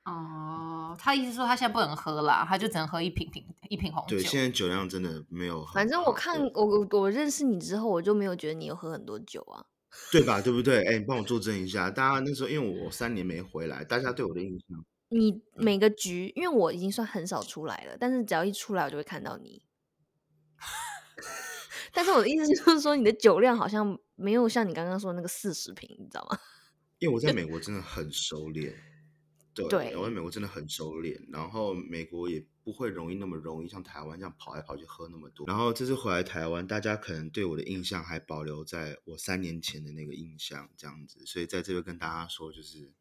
哦，他意思说他现在不能喝啦，他就只能喝一瓶瓶一瓶红酒。对，现在酒量真的没有。反正我看我我我认识你之后，我就没有觉得你有喝很多酒啊。对吧？对不对？哎，你帮我作证一下。大家那时候因为我三年没回来，大家对我的印象，你每个局，因为我已经算很少出来了，但是只要一出来，我就会看到你。但是我的意思就是说，你的酒量好像没有像你刚刚说的那个四十瓶，你知道吗？因为我在美国真的很收敛。对，对我在美国真的很收敛，然后美国也不会容易那么容易像台湾这样跑来跑去喝那么多。然后这次回来台湾，大家可能对我的印象还保留在我三年前的那个印象这样子，所以在这边跟大家说，就是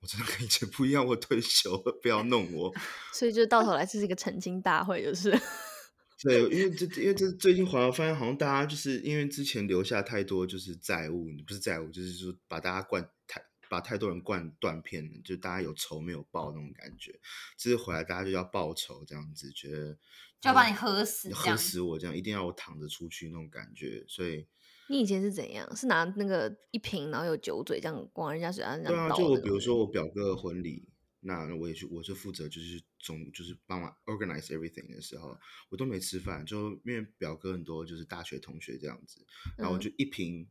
我真的跟以前不一样，我退休了，不要弄我。所以就到头来这是一个澄清大会，就是 对，因为这因为这最近好像发现，好像大家就是因为之前留下太多就是债务，不是债务，就是说把大家灌太把太多人灌断片了，就大家有仇没有报那种感觉。这次回来大家就要报仇，这样子觉得就要把你喝死，喝死我这样，一定要我躺着出去那种感觉。所以你以前是怎样？是拿那个一瓶，然后有酒嘴这样往人家嘴上这对啊，就我比如说我表哥的婚礼，那我也去，我就负责就是总就是帮忙 organize everything 的时候，我都没吃饭，就因为表哥很多就是大学同学这样子，然后就一瓶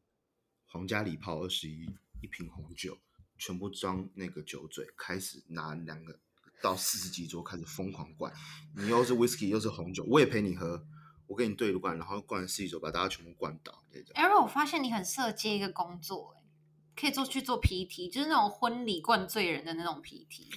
皇家礼炮二十一，一瓶红酒，全部装那个酒嘴，开始拿两个到四十几桌开始疯狂灌，你又是 whisky 又是红酒，我也陪你喝，我跟你对着灌，然后灌四十酒把大家全部灌倒，这种。哎，我发现你很适合接一个工作，哎，可以做去做 PT，就是那种婚礼灌醉人的那种 PT，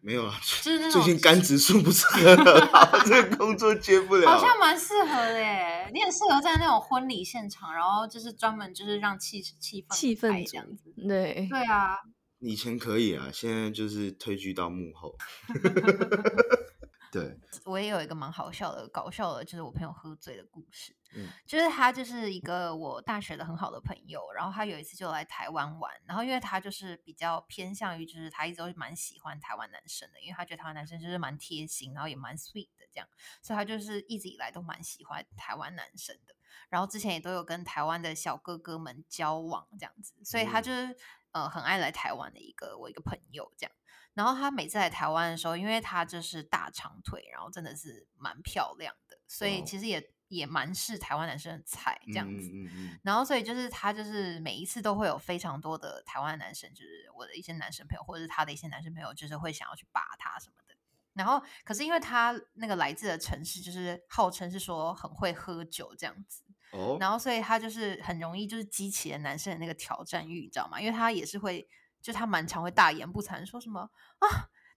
没有啊，就是那最近种肝指数不是很好，这个工作接不了。好像蛮适合的耶。你很适合在那种婚礼现场，然后就是专门就是让气气氛气氛这样子。组，对，对啊，以前可以啊，现在就是退居到幕后。对，我也有一个蛮好笑的、搞笑的，就是我朋友喝醉的故事。嗯就是他就是一个我大学的很好的朋友，然后他有一次就来台湾玩，然后因为他就是比较偏向于，就是他一直都蛮喜欢台湾男生的，因为他觉得台湾男生就是蛮贴心，然后也蛮 sweet 的这样，所以他就是一直以来都蛮喜欢台湾男生的。然后之前也都有跟台湾的小哥哥们交往这样子，所以他嗯就是、呃很爱来台湾的一个我一个朋友这样。然后他每次来台湾的时候，因为他就是大长腿，然后真的是蛮漂亮的，所以哦其实也也蛮是台湾男生的菜这样子。嗯嗯嗯然后所以就是他就是每一次都会有非常多的台湾男生，就是我的一些男生朋友，或者是他的一些男生朋友，就是会想要去扒他什么的。然后可是因为他那个来自的城市，就是号称是说很会喝酒这样子，嗯，哦，然后所以他就是很容易就是激起了男生的那个挑战欲，你知道吗？因为他也是会，就他蛮常会大言不惭说什么啊，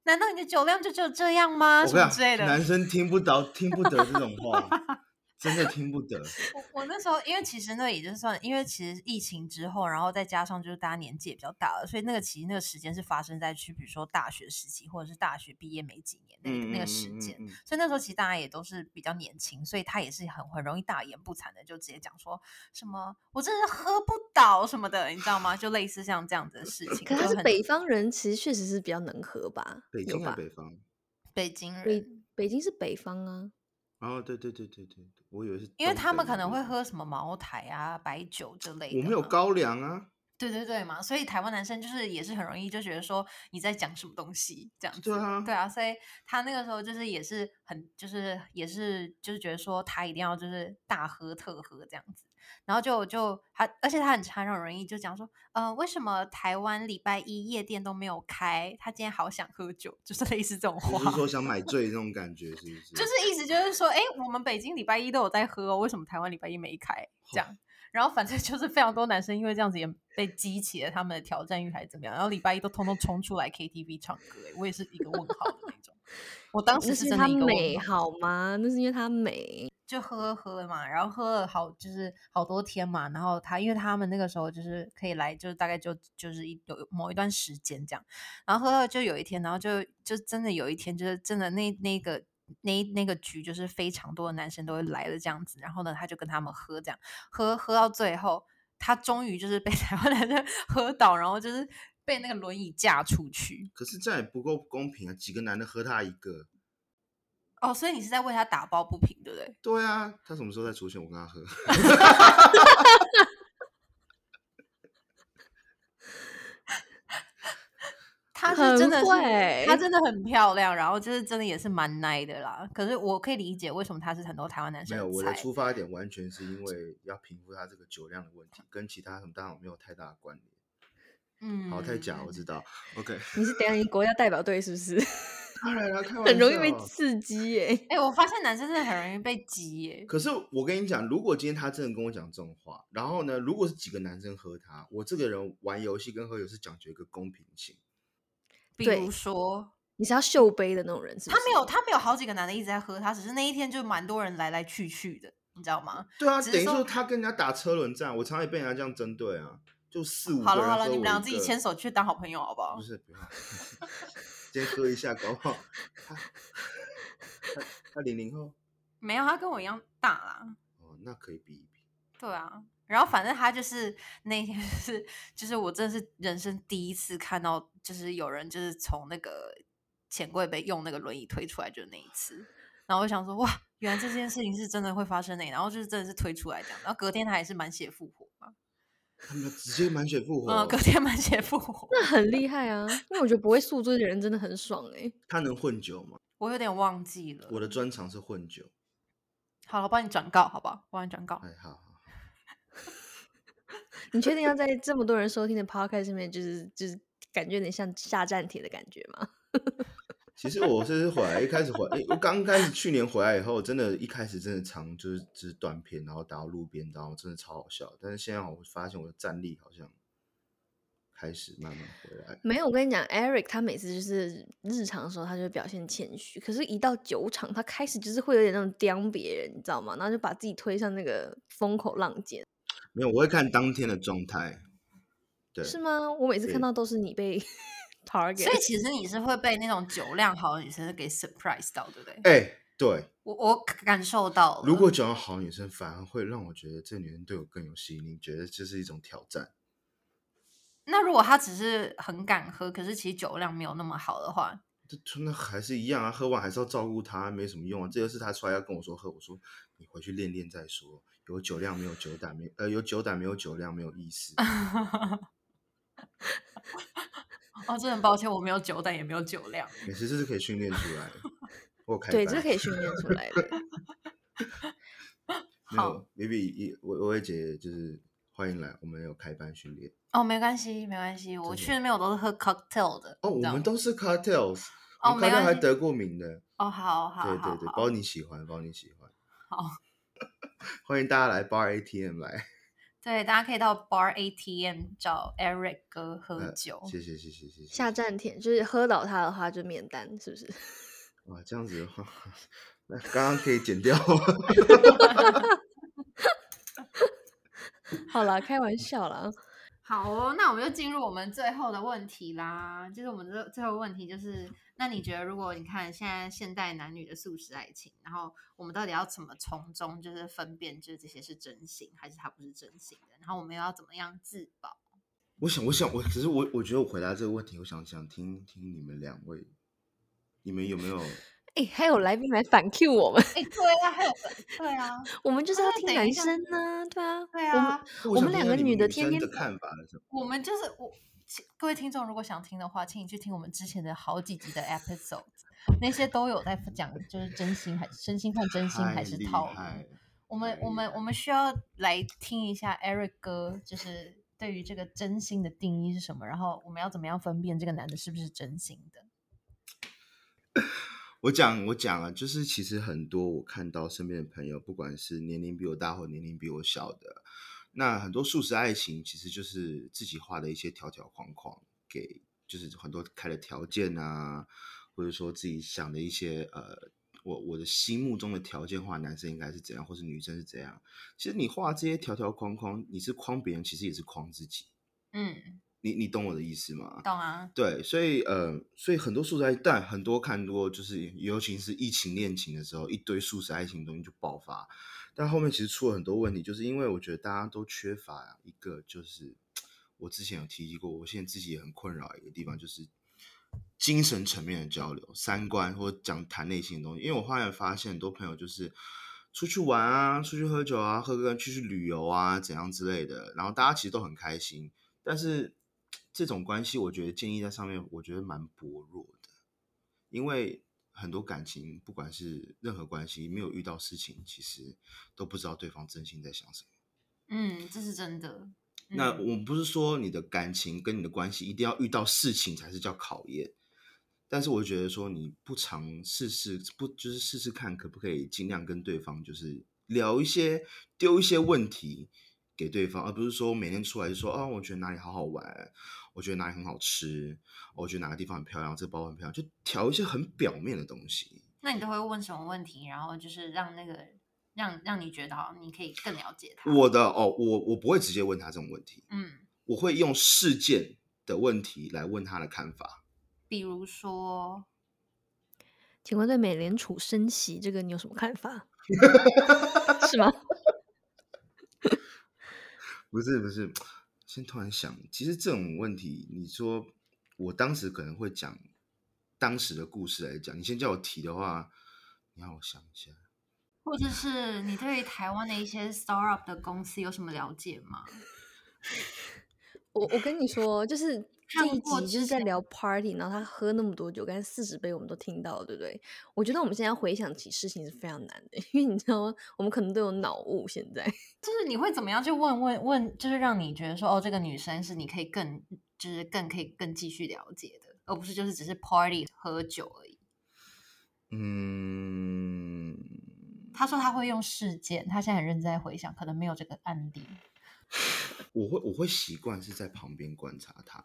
难道你的酒量就只有这样吗？什么之类的。男生听不着，听不得这种话，真的听不得。我我那时候，因为其实那也就算，因为其实疫情之后，然后再加上就是大家年纪也比较大了，所以那个其实那个时间是发生在去比如说大学时期或者是大学毕业没几年那个、嗯，那个时间，嗯嗯嗯所以那时候其实大家也都是比较年轻，所以他也是很很容易大言不惭的就直接讲说什么我真的是喝不倒什么的，你知道吗？就类似像这样子的事情。可是北方人，其实确实是比较能喝吧？北京？北方？北京人，北北京是北方啊，哦，对对对对对，我以为是，因为他们可能会。喝什么茅台啊、白酒之类的。我们有。高粱啊，对对对嘛，所以台湾男生就是也是很容易就觉得说你在讲什么东西这样子。对啊，对啊，所以他那个时候就是也是很就是也是就是觉得说他一定要就是大喝特喝这样子，然后就就他而且他很常很容易就讲说，呃，为什么台湾礼拜一夜店都没有开？他今天好想喝酒，就是类似这种你是话。说想买醉那种感觉，是不 是？就是意思就是说，哎，我们北京礼拜一都有在喝哦，为什么台湾礼拜一没开？这样，然后反正就是非常多男生因为这样子也被激起了他们的挑战欲，还是怎么样，然后礼拜一都通通冲出来 KTV 唱歌，哎，我也是一个问号的那种。我当 时那是是真的一个问美，好吗？那是因为他美。就喝喝嘛，然后喝了好就是好多天嘛，然后他因为他们那个时候就是可以来，就是大概就就是一有某一段时间这样，然后喝到就有一天，然后就就真的有一天就是真的那那个那那个局就是非常多的男生都会来了这样子，然后呢他就跟他们喝这样喝喝到最后，他终于就是被 台湾男生喝倒，然后就是被那个轮椅架出去。可是这样也不够公平啊！几个男的喝他一个，哦，所以你是在为他打抱不平，对不对？对啊，他什么时候再出现？我跟他喝。他是真的很是，会她真的很漂亮，然后就是真的也是蛮奶的啦。可是我可以理解为什么他是很多台湾男生没有，我的菜。出发点完全是因为要平复他这个酒量的问题，跟其他什么当然没有太大的关联。嗯，好，太假，我知道。OK，你是等一下你国家代表队是不是？当然了，开玩很容易被刺激耶。哎、我发现男生真的很容易被激耶。可是我跟你讲，如果今天他真的跟我讲这种话，然后呢，如果是几个男生喝他，我这个人玩游戏跟喝酒是讲究一个公平性。比如说，你是要秀杯的那种人，是是？他没有，他没有好几个男的一直在喝他，只是那一天就蛮多人来来去去的，你知道吗？对啊，等于说说他跟人家打车轮战，我常常也被人家这样针对啊。就四五个好了好了，你们俩自己牵手去当好朋友好不好不？是，不要，今天喝一下，搞不好他他他零零后没有，他跟我一样大啦。哦，那可以比一比。对啊，然后反正他就是那天就是就是我真的是人生第一次看到，就是有人就是从那个钱柜被用那个轮椅推出来，就是那一次。然后我想说，哇，原来这件事情是真的会发生的，然后就是真的是推出来这样，然后隔天他还是满血复活嘛，他们直接满血复活，嗯，隔天满血复活。那很厉害啊！因为我觉得不会宿醉的人真的很爽哎、他能混酒吗？我有点忘记了，我的专长是混酒。好了，我帮你转告，好不好？我帮你转告。哎，好，你确定要在这么多人收听的 podcast 上面，就是就是感觉有点像下站帖的感觉吗？其实我是回来一开始回我刚开始去年回来以后，真的，一开始真的常就是就是断片，然后打到路边，然后真的超好笑。但是现在我发现我的战力好像开始慢慢回来。没有，我跟你讲，Eric 他每次就是日常的时候，他就表现谦虚，可是，一到酒场，他开始就是会有点那种刁别人，你知道吗？然后就把自己推上那个风口浪尖，没有，我会看当天的状态。对，是吗？我每次看到都是你被 target，所以其实你是会被那种酒量好的女生给 surprise 到，对不对？哎、对，我我感受到了。如果酒量好的女生，反而会让我觉得这女生对我更有吸引力，觉得这是一种挑战。那如果她只是很敢喝，可是其实酒量没有那么好的话，这那还是一样啊，喝完还是要照顾她，没什么用啊。这个是她出来要跟我说喝，我说你回去练练再说。有酒量没有酒胆，没呃有酒胆没有酒量没有意思。哦，真的很抱歉，我没有酒胆，也没有酒量。没事这是可以训练出来的。我有开对，这是可以训练出来的。没有，maybe 一我我会姐就是欢迎来，我们有开班训练。哦，没关系，没关系，我去那边我都是喝 cocktail 的。哦，我们都是 cocktails，哦我们 cartel 没关系还得过名的。哦，好好对对对，好好包你喜欢，包你喜欢。好，欢迎大家来 bar ATM 来。对，大家可以到 bar ATM 找 Eric 哥喝呃酒。谢谢谢谢谢谢。下站田就是喝倒他的话就免单，是不是？哇，这样子的话，那刚刚可以剪掉。好啦，开玩笑啦。好哦，那我们就进入我们最后的问题啦。就是我们的最后问题就是，那你觉得如果你看现在现代男女的素食爱情，然后我们到底要怎么从中就是分辨，就是这些是真心还是他不是真心的？然后我们又要怎么样自保？我想，我想，我只是我，我觉得我回答这个问题，我想想听听你们两位，你们有没有？哎、还有来宾来反 Q 我们，哎，对啊，还有 对啊，我们就是要听男生呢、对啊，对我们啊，我我们两个女的天天的看法是什么？我们就是我，请各位听众如果想听的话，请你去听我们之前的好几集的 episode，那些都有在讲，就是真心还真心换真心还是套路。我们我们我们需要来听一下 Eric 哥，就是对于这个真心的定义是什么，然后我们要怎么样分辨这个男的是不是真心的？我讲我讲啊，就是其实很多我看到身边的朋友，不管是年龄比我大或年龄比我小的，那很多素食爱情其实就是自己画的一些条条框框，给就是很多开的条件啊，或者说自己想的一些呃，我我的心目中的条件化，男生应该是怎样，或是女生是怎样。其实你画这些条条框框，你是框别人，其实也是框自己。嗯，你你懂我的意思吗？懂啊。对，所以呃，所以很多素食爱，但很多看多就是，尤其是疫情恋情的时候，一堆素食爱情的东西就爆发，但后面其实出了很多问题，就是因为我觉得大家都缺乏一个，就是我之前有提及过，我现在自己也很困扰一个地方，就是精神层面的交流、三观或者讲谈内心的东西，因为我后来发现很多朋友就是。出去玩啊，出去喝酒啊，喝个去去旅游啊，怎样之类的，然后大家其实都很开心，但是这种关系，我觉得建议在上面，我觉得蛮薄弱的，因为很多感情，不管是任何关系，没有遇到事情，其实都不知道对方真心在想什么。嗯，这是真的。那嗯我们不是说你的感情跟你的关系一定要遇到事情才是叫考验，但是我觉得说你不尝试试，不就是试试看，可不可以尽量跟对方就是聊一些丢一些问题给对方，而不是说每天出来就说啊、我觉得哪里好好玩，我觉得哪里很好吃，我觉得哪个地方很漂亮，这个包很漂亮，就调一些很表面的东西。那你都会问什么问题？然后就是让那个让让你觉得好，你可以更了解他。我的哦，我我不会直接问他这种问题，嗯我会用事件的问题来问他的看法。比如说，请问对美联储升息这个你有什么看法？是吗？不是不是，先突然想，其实这种问题，你说我当时可能会讲当时的故事来讲，你先叫我提的话，你让我想一下。或者是你对于台湾的一些 startup 的公司有什么了解吗？我我跟你说，就是这一集就是在聊 party，然后他喝那么多酒，刚才四十杯我们都听到了，对不对？我觉得我们现在回想起事情是非常难的，因为你知道吗？我们可能都有脑雾。现在 就是你会怎么样去问问问，就是让你觉得说，哦，这个女生是你可以更，就是更可以更继续了解的，而不是就是只是 party 喝酒而已。嗯，他说他会用事件，他现在很认真在回想，可能没有这个案例。我会我会习惯是在旁边观察他，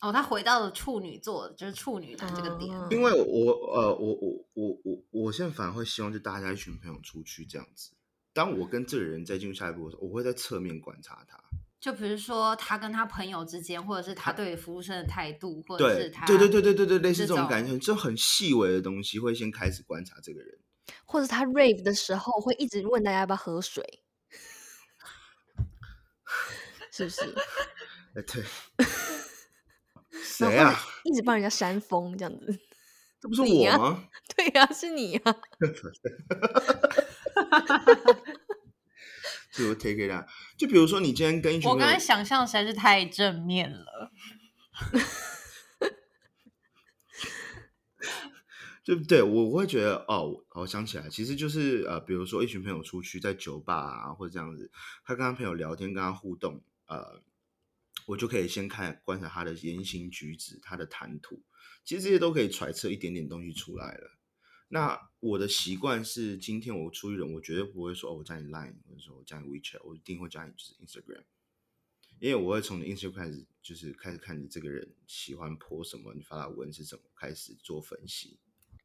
哦，他回到了处女座，就是处女男这个点。嗯因为我呃我我我我我现在反而会希望就大家一群朋友出去这样子。当我跟这个人再进入下一步的时候，我会在侧面观察他。就比如说他跟他朋友之间，或者是他对服务生的态度，或者是他对对对对对对，类似这种感觉，就很细微的东西，会先开始观察这个人。或者他 rave 的时候会一直问大家要不要喝水，是不是？哎，对，然谁后啊？一直帮人家扇风这样子？这不是我吗？对呀、是你呀 就我 take it out。就比如说，你今天跟一群我刚才想象实在是太正面了。就对我我会觉得哦，我想起来，其实就是呃，比如说一群朋友出去在酒吧啊，或者这样子，他跟他朋友聊天，跟他互动，呃，我就可以先看观察他的言行举止，他的谈吐，其实这些都可以揣测一点点东西出来了。那我的习惯是，今天我出去人，我绝对不会说哦，我加你 Line，或者说我加你 WeChat，我一定会加你就是 Instagram，因为我会从你 Instagram 开始，就是开始看你这个人喜欢 po 什么，你发的文是怎么，开始做分析。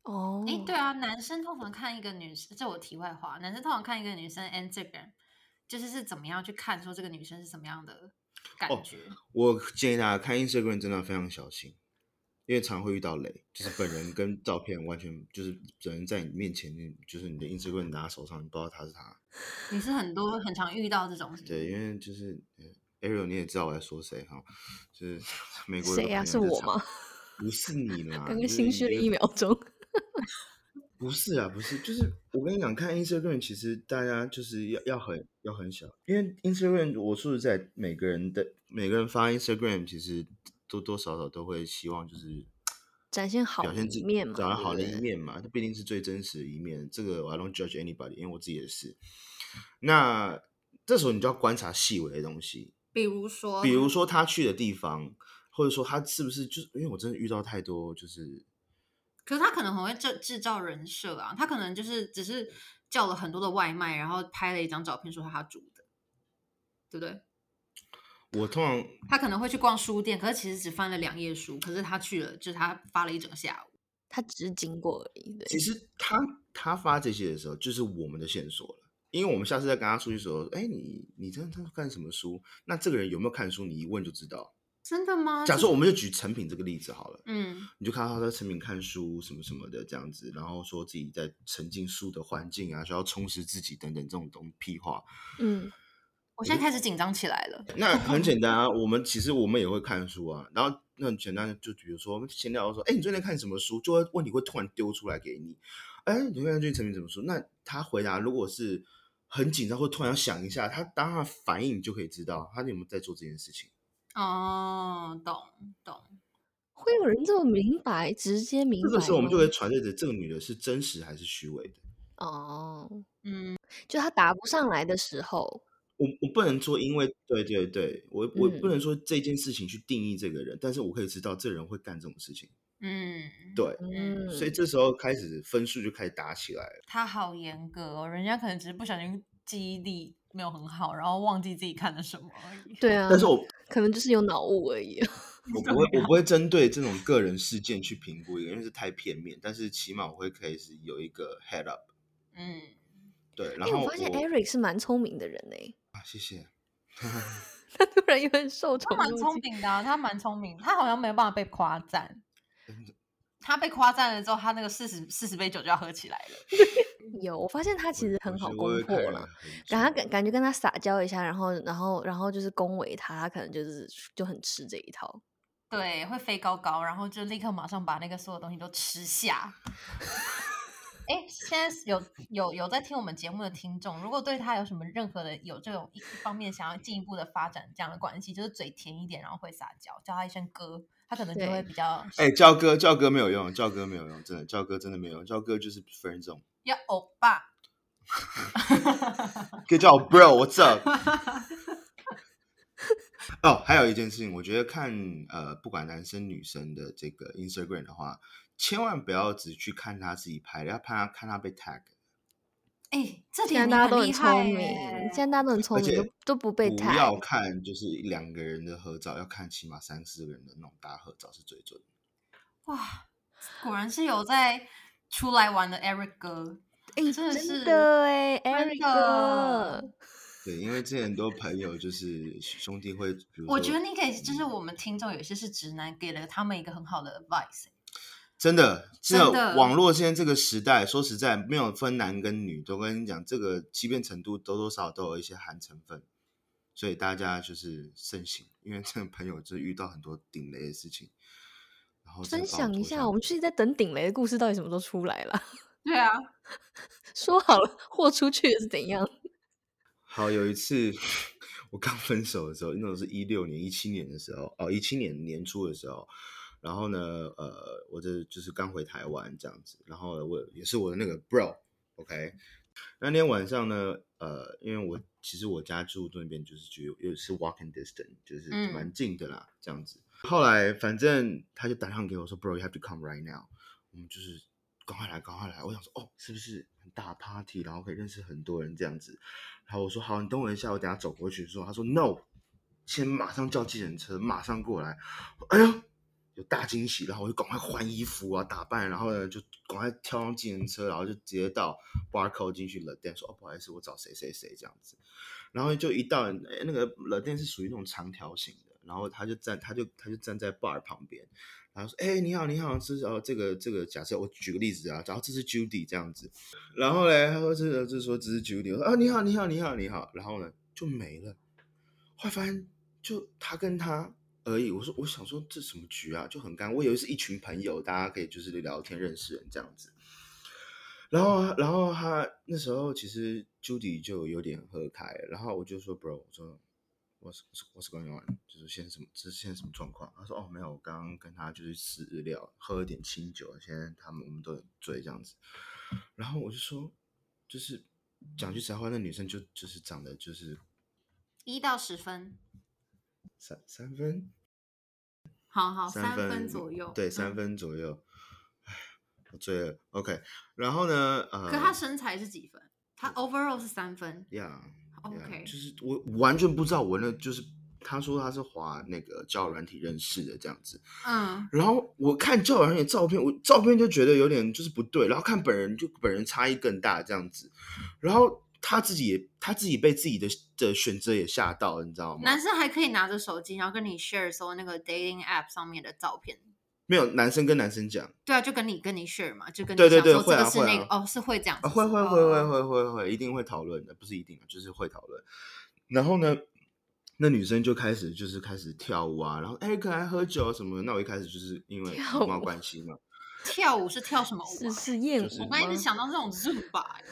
哦，哎，对啊，男生通常看一个女生，这我题外话，男生通常看一个女生 Instagram，就是是怎么样去看说这个女生是什么样的感哦。我建议大家看 Instagram 真的非常小心，因为常会遇到雷，就是本人跟照片完全就是人在你面前，就是你的 Instagram 拿手上，你不知道他是他。你是很多很常遇到这种，对，因为就是呃 Ariel 你也知道我在说谁哈，就是美国有个谁呀、是我吗？不是你啦，刚刚就是心虚了一秒钟。不是啊，不是，就是我跟你讲，看 Instagram 其实大家就是要要很要很小，因为 Instagram 我说实在，每个人的每个人发 Instagram 其实多多少少都会希望就是展现好的表现自己面嘛展现好的一面嘛，它不一定是最真实的一面。这个 I don't judge anybody，因为我自己也是。那这时候你就要观察细微的东西，比如说，比如说他去的地方，或者说他是不是就是因为我真的遇到太多就是可是他可能很会制制造人设啊，他可能就是只是叫了很多的外卖，然后拍了一张照片说他煮的，对不对？我通常他可能会去逛书店，可是其实只翻了两页书，可是他去了，就是他发了一整个下午。他只是经过而已。对，其实他他发这些的时候，就是我们的线索了。因为我们下次再跟他出去的时候，哎，你你真的他看什么书？那这个人有没有看书？你一问就知道。真的吗？假这设我们就举成品这个例子好了，嗯，你就看到他在成品看书什么什么的这样子，然后说自己在沉浸书的环境啊，需要充实自己等等这种东屁话。嗯，我现在开始紧张起来了。那 很简单啊，我们其实我们也会看书啊，然后那很简单，就比如说我们闲聊说，哎，你最近在看什么书？就会问题会突然丢出来给你，哎，你最近最近成品什么书？那他回答如果是很紧张或突然想一下，他当他的反应你就可以知道他有没有在做这件事情。哦，懂懂。会有人这么明白，直接明白吗。这个时候我们就会传递着这个女的是真实还是虚伪的。哦，嗯，就她答不上来的时候，我我不能说，因为对对对，我我不嗯能说这件事情去定义这个人，但是我可以知道这人会干这种事情。嗯，对，嗯，所以这时候开始分数就开始打起来了。他好严格哦，人家可能只是不小心记忆力没有很好，然后忘记自己看了什么而已。对啊，但是我可能就是有脑雾而已。我不会我不会针对这种个人事件去评估一个，因为是太片面。但是起码我会开始有一个 head up。嗯，对，然哎，后我发现 Eric 是蛮聪明的人呢。啊，谢谢。他突然有点受他蛮宠若惊。聪明的、啊，他蛮聪明，他好像没有办法被夸赞。他被夸赞了之后，他那个四十四十杯酒就要喝起来了。有，我发现他其实很好攻破啦。很感他感感觉跟他撒娇一下，然后然后然后就是恭维他，他可能就是就很吃这一套。对，会飞高高，然后就立刻马上把那个所有东西都吃下。哎，现在有有有在听我们节目的听众，如果对他有什么任何的有这种一一方面想要进一步的发展这样的关系，就是嘴甜一点，然后会撒娇，叫他一声哥，他可能就会比较哎、叫哥叫哥没有用，叫哥没有用，真的叫哥真的没有用，叫哥就是分这种，要欧巴。可以叫我 bro，what's up？哦，还有一件事情，我觉得看呃，不管男生女生的这个 Instagram 的话，千万不要只去看他自己拍的，要看他看他被 tag。哎，这现在点你大家都很聪明，现在大家都很聪明，都都不被不。要看就是两个人的合照，要看起码三四个人的那种大合照是最准的。哇，果然是有在出来玩的 Eric 哥。哎、真的是哎，Eric 哥，对，因为之前很多朋友就是兄弟会，我觉得你可以，就是我们听众有些是直男，给了他们一个很好的 advice。真的，真这的网络现在这个时代，说实在没有分男跟女，都跟你讲，这个欺骗程度多多少少都有一些含成分，所以大家就是慎行，因为这个朋友就遇到很多顶雷的事情，然后分享一下，我们最近在等顶雷的故事到底什么时候出来了？对啊，说好了豁出去的是怎样？好，有一次我刚分手的时候，那时候是一六年、一七年的时候，哦，一七年年初的时候，然后呢，呃，我这就是刚回台湾这样子，然后我也是我的那个 bro，OK，、那天晚上呢，呃，因为我其实我家住那边就是就又是 walking distance，就是嗯蛮近的啦，这样子。后来反正他就打电话给我说，bro，you have to come right now，我们就是赶快来，赶快来。我想说，哦，是不是很大 party，然后可以认识很多人这样子。然后我说好，你等我一下，我等下走过去。说，他说 no，先马上叫计程车，马上过来。哎呦，有大惊喜，然后我就赶快换衣服啊，打扮，然后呢就赶快跳上自行车，然后就直接到 barcode 进去了店，说哦不好意思，我找谁谁谁这样子。然后就一到哎那个冷店是属于那种长条形的，然后他就站，他就他就站在 bar 旁边，然后说：“哎、你好，你好，这是哦，这个这个，假设我举个例子啊，然后这是 Judy 这样子，然后嘞，他说这个就是说这是 Judy，我说啊，你好，你好，你好，你好，然后呢就没了，后来发现就他跟他而已，我说我想说这什么局啊，就很干，我以为是一群朋友，大家可以就是聊天认识人这样子，然后啊然后他那时候其实 Judy 就有点喝开了，然后我就说 Bro，我说。What's What's going on？就是现在什么？这是现在什么状况？他说：“哦，没有，我刚刚跟他就是吃日料，喝了点清酒，现在他们我们都很醉这样子。”然后我就说：“就是讲句实在话，那女生就就是长得就是一到十分，三三分，好好三分左右，对，三嗯。分左右。唉，我醉了。OK，然后呢？呃，可他身材是几分？他 overall 是三分。呀 OK 就是我完全不知道，我那就是他说他是滑那个交友软体认识的这样子。嗯，然后我看教软体的照片，我照片就觉得有点就是不对，然后看本人就本人差异更大这样子，然后他自己也他自己被自己的的选择也吓到了，你知道吗？男生还可以拿着手机，然后跟你 share 说那个 dating app 上面的照片。没有男生跟男生讲对啊，就跟你跟你 share 嘛，就跟你对对对讲说这会啊会啊个是那个哦，是会这样会会会会哦会会会，一定会讨论的，不是一定的，就是会讨论。然后呢，那女生就开始就是开始跳舞啊，然后哎，可爱喝酒什么的。那我一开始就是因为跳礼貌舞关系嘛，跳舞是跳什么舞是啊？是艳就是舞我刚一直？想到这种 Zumba，欸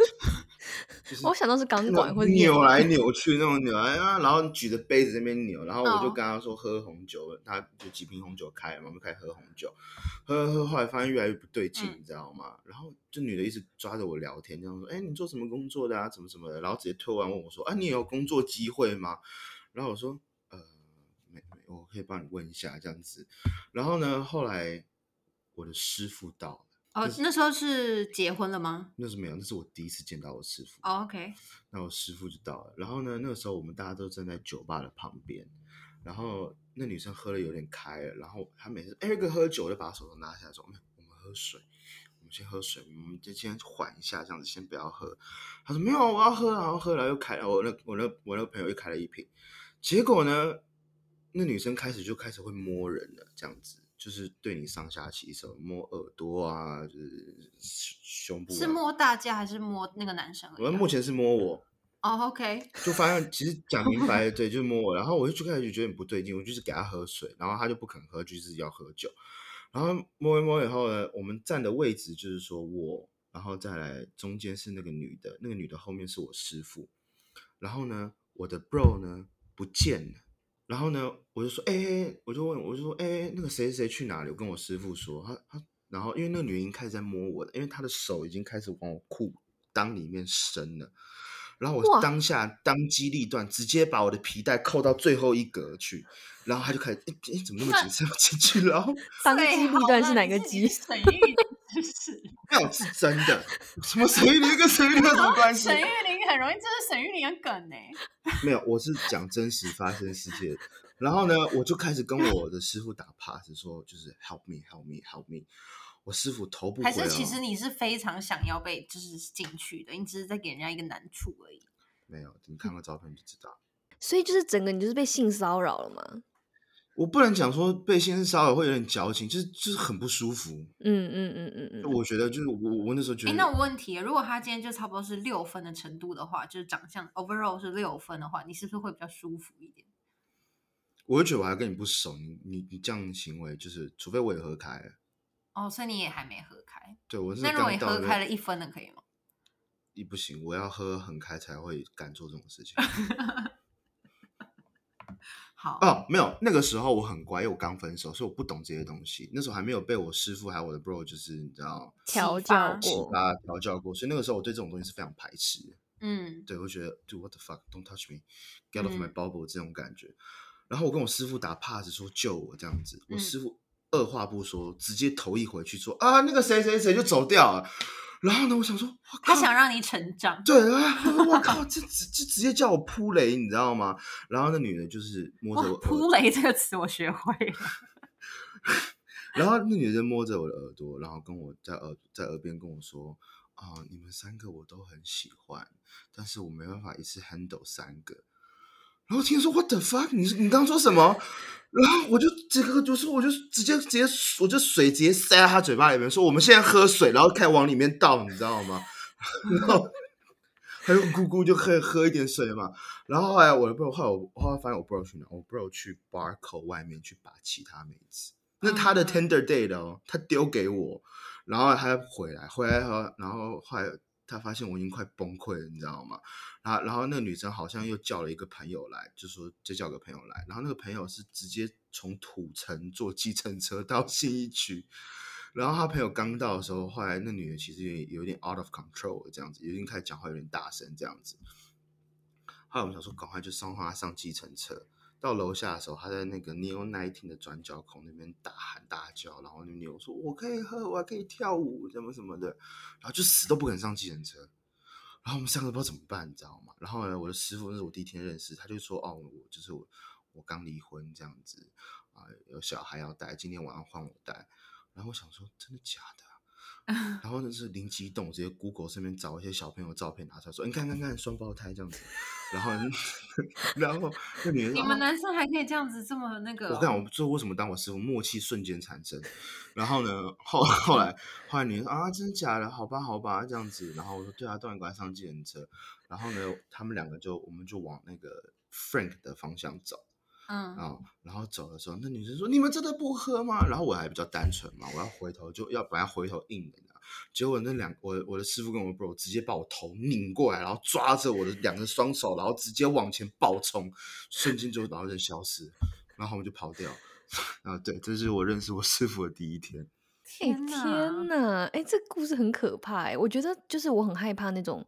就是我想到是钢那管种或者扭来 扭去那种扭来啊，然后举着杯子在那边扭，然后我就哦跟他说喝红酒，他就几瓶红酒开了嘛，我们就开始喝红酒，喝喝喝，后来发现越来越不对劲，嗯你知道吗？然后这女的一直抓着我聊天，这样说，哎，你做什么工作的啊？怎么怎么的，然后直接推完问我说，啊，你有工作机会吗？然后我说，呃，没没，我可以帮你问一下这样子。然后呢，后来我的师傅到了，哦，那时候是结婚了吗？那是没有，那是我第一次见到我师傅。哦，OK，那我师傅就到了，然后呢，那个时候我们大家都站在酒吧的旁边，然后那女生喝的有点开了，然后她每次 Eric 喝酒就把手都拿下来说，没有，我们喝水。我们先喝水，我们就先缓一下，这样子先不要喝。他说没有，我要喝，然后喝了又开了，我那我那我那个朋友又开了一瓶，结果呢，那女生开始就开始会摸人了，这样子就是对你上下其手，摸耳朵啊，就是胸部、啊，是摸大家还是摸那个男生？我们目前是摸我，哦，OK，就发现其实讲明白了，对，就是摸我，然后我就开始就觉得很不对劲，我就是给他喝水，然后他就不肯喝，就是要喝酒，然后摸一摸以后呢，我们站的位置就是说我，然后再来中间是那个女的，那个女的后面是我师傅，然后呢，我的 bro 呢不见了。然后呢，我就说，哎、我就问，我就说，哎、那个谁谁谁去哪里？我跟我师傅说，他他，然后因为那个女人开始在摸我了，因为她的手已经开始往我裤裆里面伸了。然后我哇当下当机立断，直接把我的皮带扣到最后一格去，然后他就开始，哎、哎怎么那么紧张 进去？然后 当机立断是哪个机？沈玉琳是？没有是真的，什么沈玉琳跟沈玉琳有什么关系？沈玉琳很容易，这是沈玉琳的梗呢。没有，我是讲真实发生事件。然后呢，我就开始跟我的师傅打 pass，说就是 help me help me help me。我师傅头不回、哦，还是其实你是非常想要被就是进去的，你只是在给人家一个难处而已。没有，你看个照片就知道。所以就是整个你就是被性骚扰了嘛？我不能讲说被性骚扰会有点矫情，就是就是很不舒服。嗯嗯嗯嗯嗯，我觉得就是我我那时候觉得哎，得，那我问题，如果他今天就差不多是六分的程度的话，就是长相 overall 是六分的话，你是不是会比较舒服一点？我就觉得我还跟你不熟，你你你这样的行为，就是除非我也喝开了，哦，所以你也还没喝开。对我是那如果你喝开了一分的，可以吗？你不行，我要喝很开才会敢做这种事情。好，哦，没有，那个时候我很乖，因为我刚分手，所以我不懂这些东西。那时候还没有被我师傅还有我的 bro，就是你知道调教过，啊调教过，所以那个时候我对这种东西是非常排斥的。嗯，对，我觉得，do what the fuck，don't touch me，get off my 嗯 bubble、这种感觉。然后我跟我师傅打 pass 说救我这样子，我嗯师傅二话不说，直接头一回去说啊那个谁谁谁就走掉了。然后呢，我想说，他想让你成长。对啊，我靠，这直就直接叫我扑雷，你知道吗？然后那女的就是摸着我，扑雷这个词我学会了。然后那女的摸着我的耳朵，然后跟我在耳在耳边跟我说：“啊、你们三个我都很喜欢，但是我没办法一次 handle 三个。”然后听说 What the fuck？你你刚刚说什么？然后我就这个就是我就直接直接我就水直接塞在他嘴巴里面，说我们现在喝水，然后开始往里面倒，你知道吗？然后他就咕咕就可以喝一点水嘛。然后后来我的 bro 后来我后来发现我 bro 去哪？我 bro 去 bar 口外面去把其他妹子。那他的 tender day 的哦，他丢给我，然后他回来，回来后，然后后来他发现我已经快崩溃了，你知道吗？然后然后那个女生好像又叫了一个朋友来，就说就叫个朋友来，然后那个朋友是直接从土城坐计程车到信义区，然后他朋友刚到的时候，后来那女的其实也有点 out of control 这样子，已经开始讲话有点大声这样子。后来我们想说赶快就送她上计程车，到楼下的时候，他在那个 Neo Nineteen 的转角口那边大喊大叫，然后那牛说：“我可以喝，我还可以跳舞，什么什么的。”然后就死都不肯上计程车。然后我们三个不知道怎么办，你知道吗？然后呢，我的师傅那是我第一天认识，他就说：“哦，我就是我，我刚离婚这样子啊、有小孩要带，今天晚上换我带。”然后我想说，真的假的、然后呢是灵机一动，直接 Google 上面找一些小朋友照片拿出来说：“你看看看，双胞胎这样子。”然后，然后那女人说你们啊男生还可以这样子这么那个哦？我讲，我不知道为什么当我师傅，默契瞬间产生。然后呢，后后来后来女人说啊，真的假的？好吧，好吧，这样子。然后我说对啊，当然赶快上计程车。然后呢，他们两个就我们就往那个 Frank 的方向走嗯，啊。然后走的时候，那女生说：“你们真的不喝吗？”然后我还比较单纯嘛，我要回头就要本来回头应的呢。结果那两我我的师傅跟我的 bro 直接把我头拧过来，然后抓着我的两个双手，然后直接往前暴冲，瞬间就然后人消失，然后我们就跑掉。啊，对，这是我认识我师傅的第一天。哎天天哪！哎，这故事很可怕哎，我觉得就是我很害怕那种，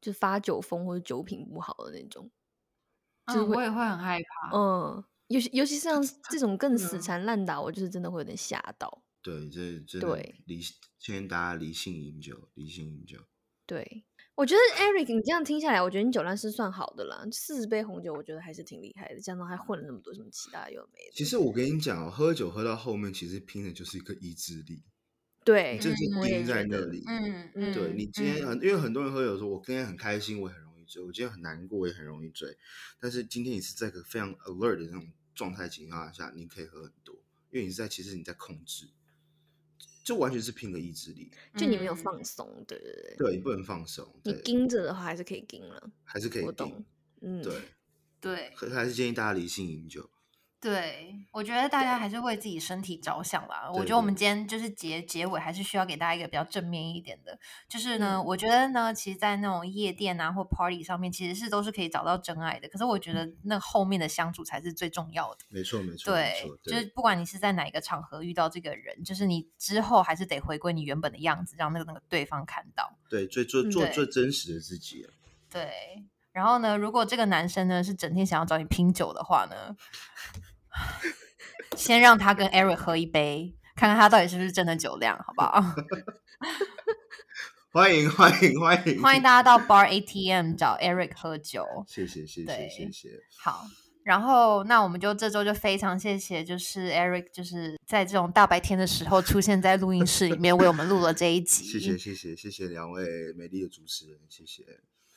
就发酒疯或者酒品不好的那种。就是嗯，我也会很害怕。嗯，尤其尤其是像这种更死缠烂打，我就是真的会有点吓到。对，这真的对理建议大家理性饮酒，理性饮酒。对，我觉得 Eric，你这样听下来，我觉得你酒量是算好的啦。四十杯红酒，我觉得还是挺厉害的，加上还混了那么多什么其他有的没的。其实我跟你讲哦，喝酒喝到后面，其实拼的就是一个意志力。对，真的是我也钉在觉得那里。嗯嗯对嗯你今天很，因为很多人喝酒说，我今天很开心，我很我今天很难过，也很容易醉。但是今天你是在一个非常 alert 的那种状态情况下，你可以喝很多，因为你是在其实你在控制，这完全是拼个意志力。就你没有嗯放松，对对对，对你不能放松，你对，盯着的话还是可以盯了，还是可以我懂，，嗯，对，对可还是建议大家理性饮酒。对，我觉得大家还是为自己身体着想啦。我觉得我们今天就是结结尾，还是需要给大家一个比较正面一点的，就是呢，嗯我觉得呢，其实，在那种夜店啊或 party 上面，其实是都是可以找到真爱的。可是我觉得那后面的相处才是最重要的。没错，没错，没对，，就是不管你是在哪一个场合遇到这个人，就是你之后还是得回归你原本的样子，让那个那个对方看到。对，最做嗯做最真实的自己啊。对，然后呢，如果这个男生呢是整天想要找你拼酒的话呢，先让他跟 Eric 喝一杯，看看他到底是不是真的酒量，好不好？欢迎，欢迎，欢迎，欢迎大家到 Bar ATM 找 Eric 喝酒。谢谢，谢谢，对谢谢。好，然后那我们就这周就非常谢谢，就是 Eric，就是在这种大白天的时候出现在录音室里面为我们录了这一集。谢谢，谢谢，谢谢两位美丽的主持人，谢谢。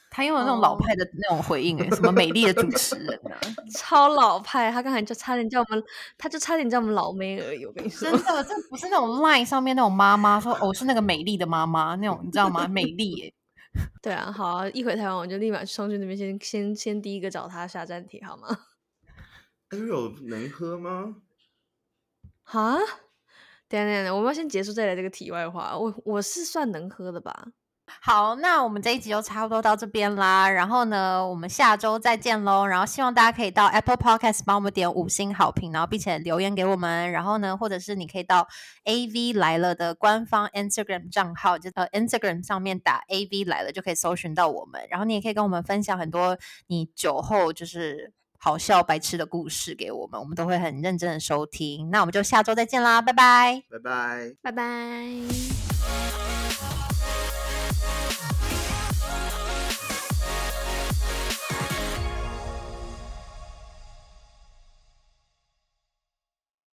他用了那种老哦派的那种回应，哎，什么美丽的主持人啊，超老派，他刚才就差点叫我们，他就差点叫我们老妹而已，我跟你说真，的，这不是那种 Line 上面那种妈妈说哦是那个美丽的妈妈那种，你知道吗？美丽耶，对啊，好啊，一回台湾我就立马冲去那边先先先第一个找他下站帖好吗？Ariel 能喝吗？啊，等等下，我们要先结束再来这个题外话。我我是算能喝的吧？好，那我们这一集就差不多到这边啦。然后呢，我们下周再见喽。然后希望大家可以到 Apple Podcast 帮我们点五星好评，然后并且留言给我们。然后呢，或者是你可以到 AV 来了的官方 Instagram 账号，就呃 Instagram 上面打 AV 来了就可以搜寻到我们。然后你也可以跟我们分享很多你酒后就是好笑白痴的故事给我们，我们都会很认真的收听。那我们就下周再见啦，拜拜。拜拜。拜拜。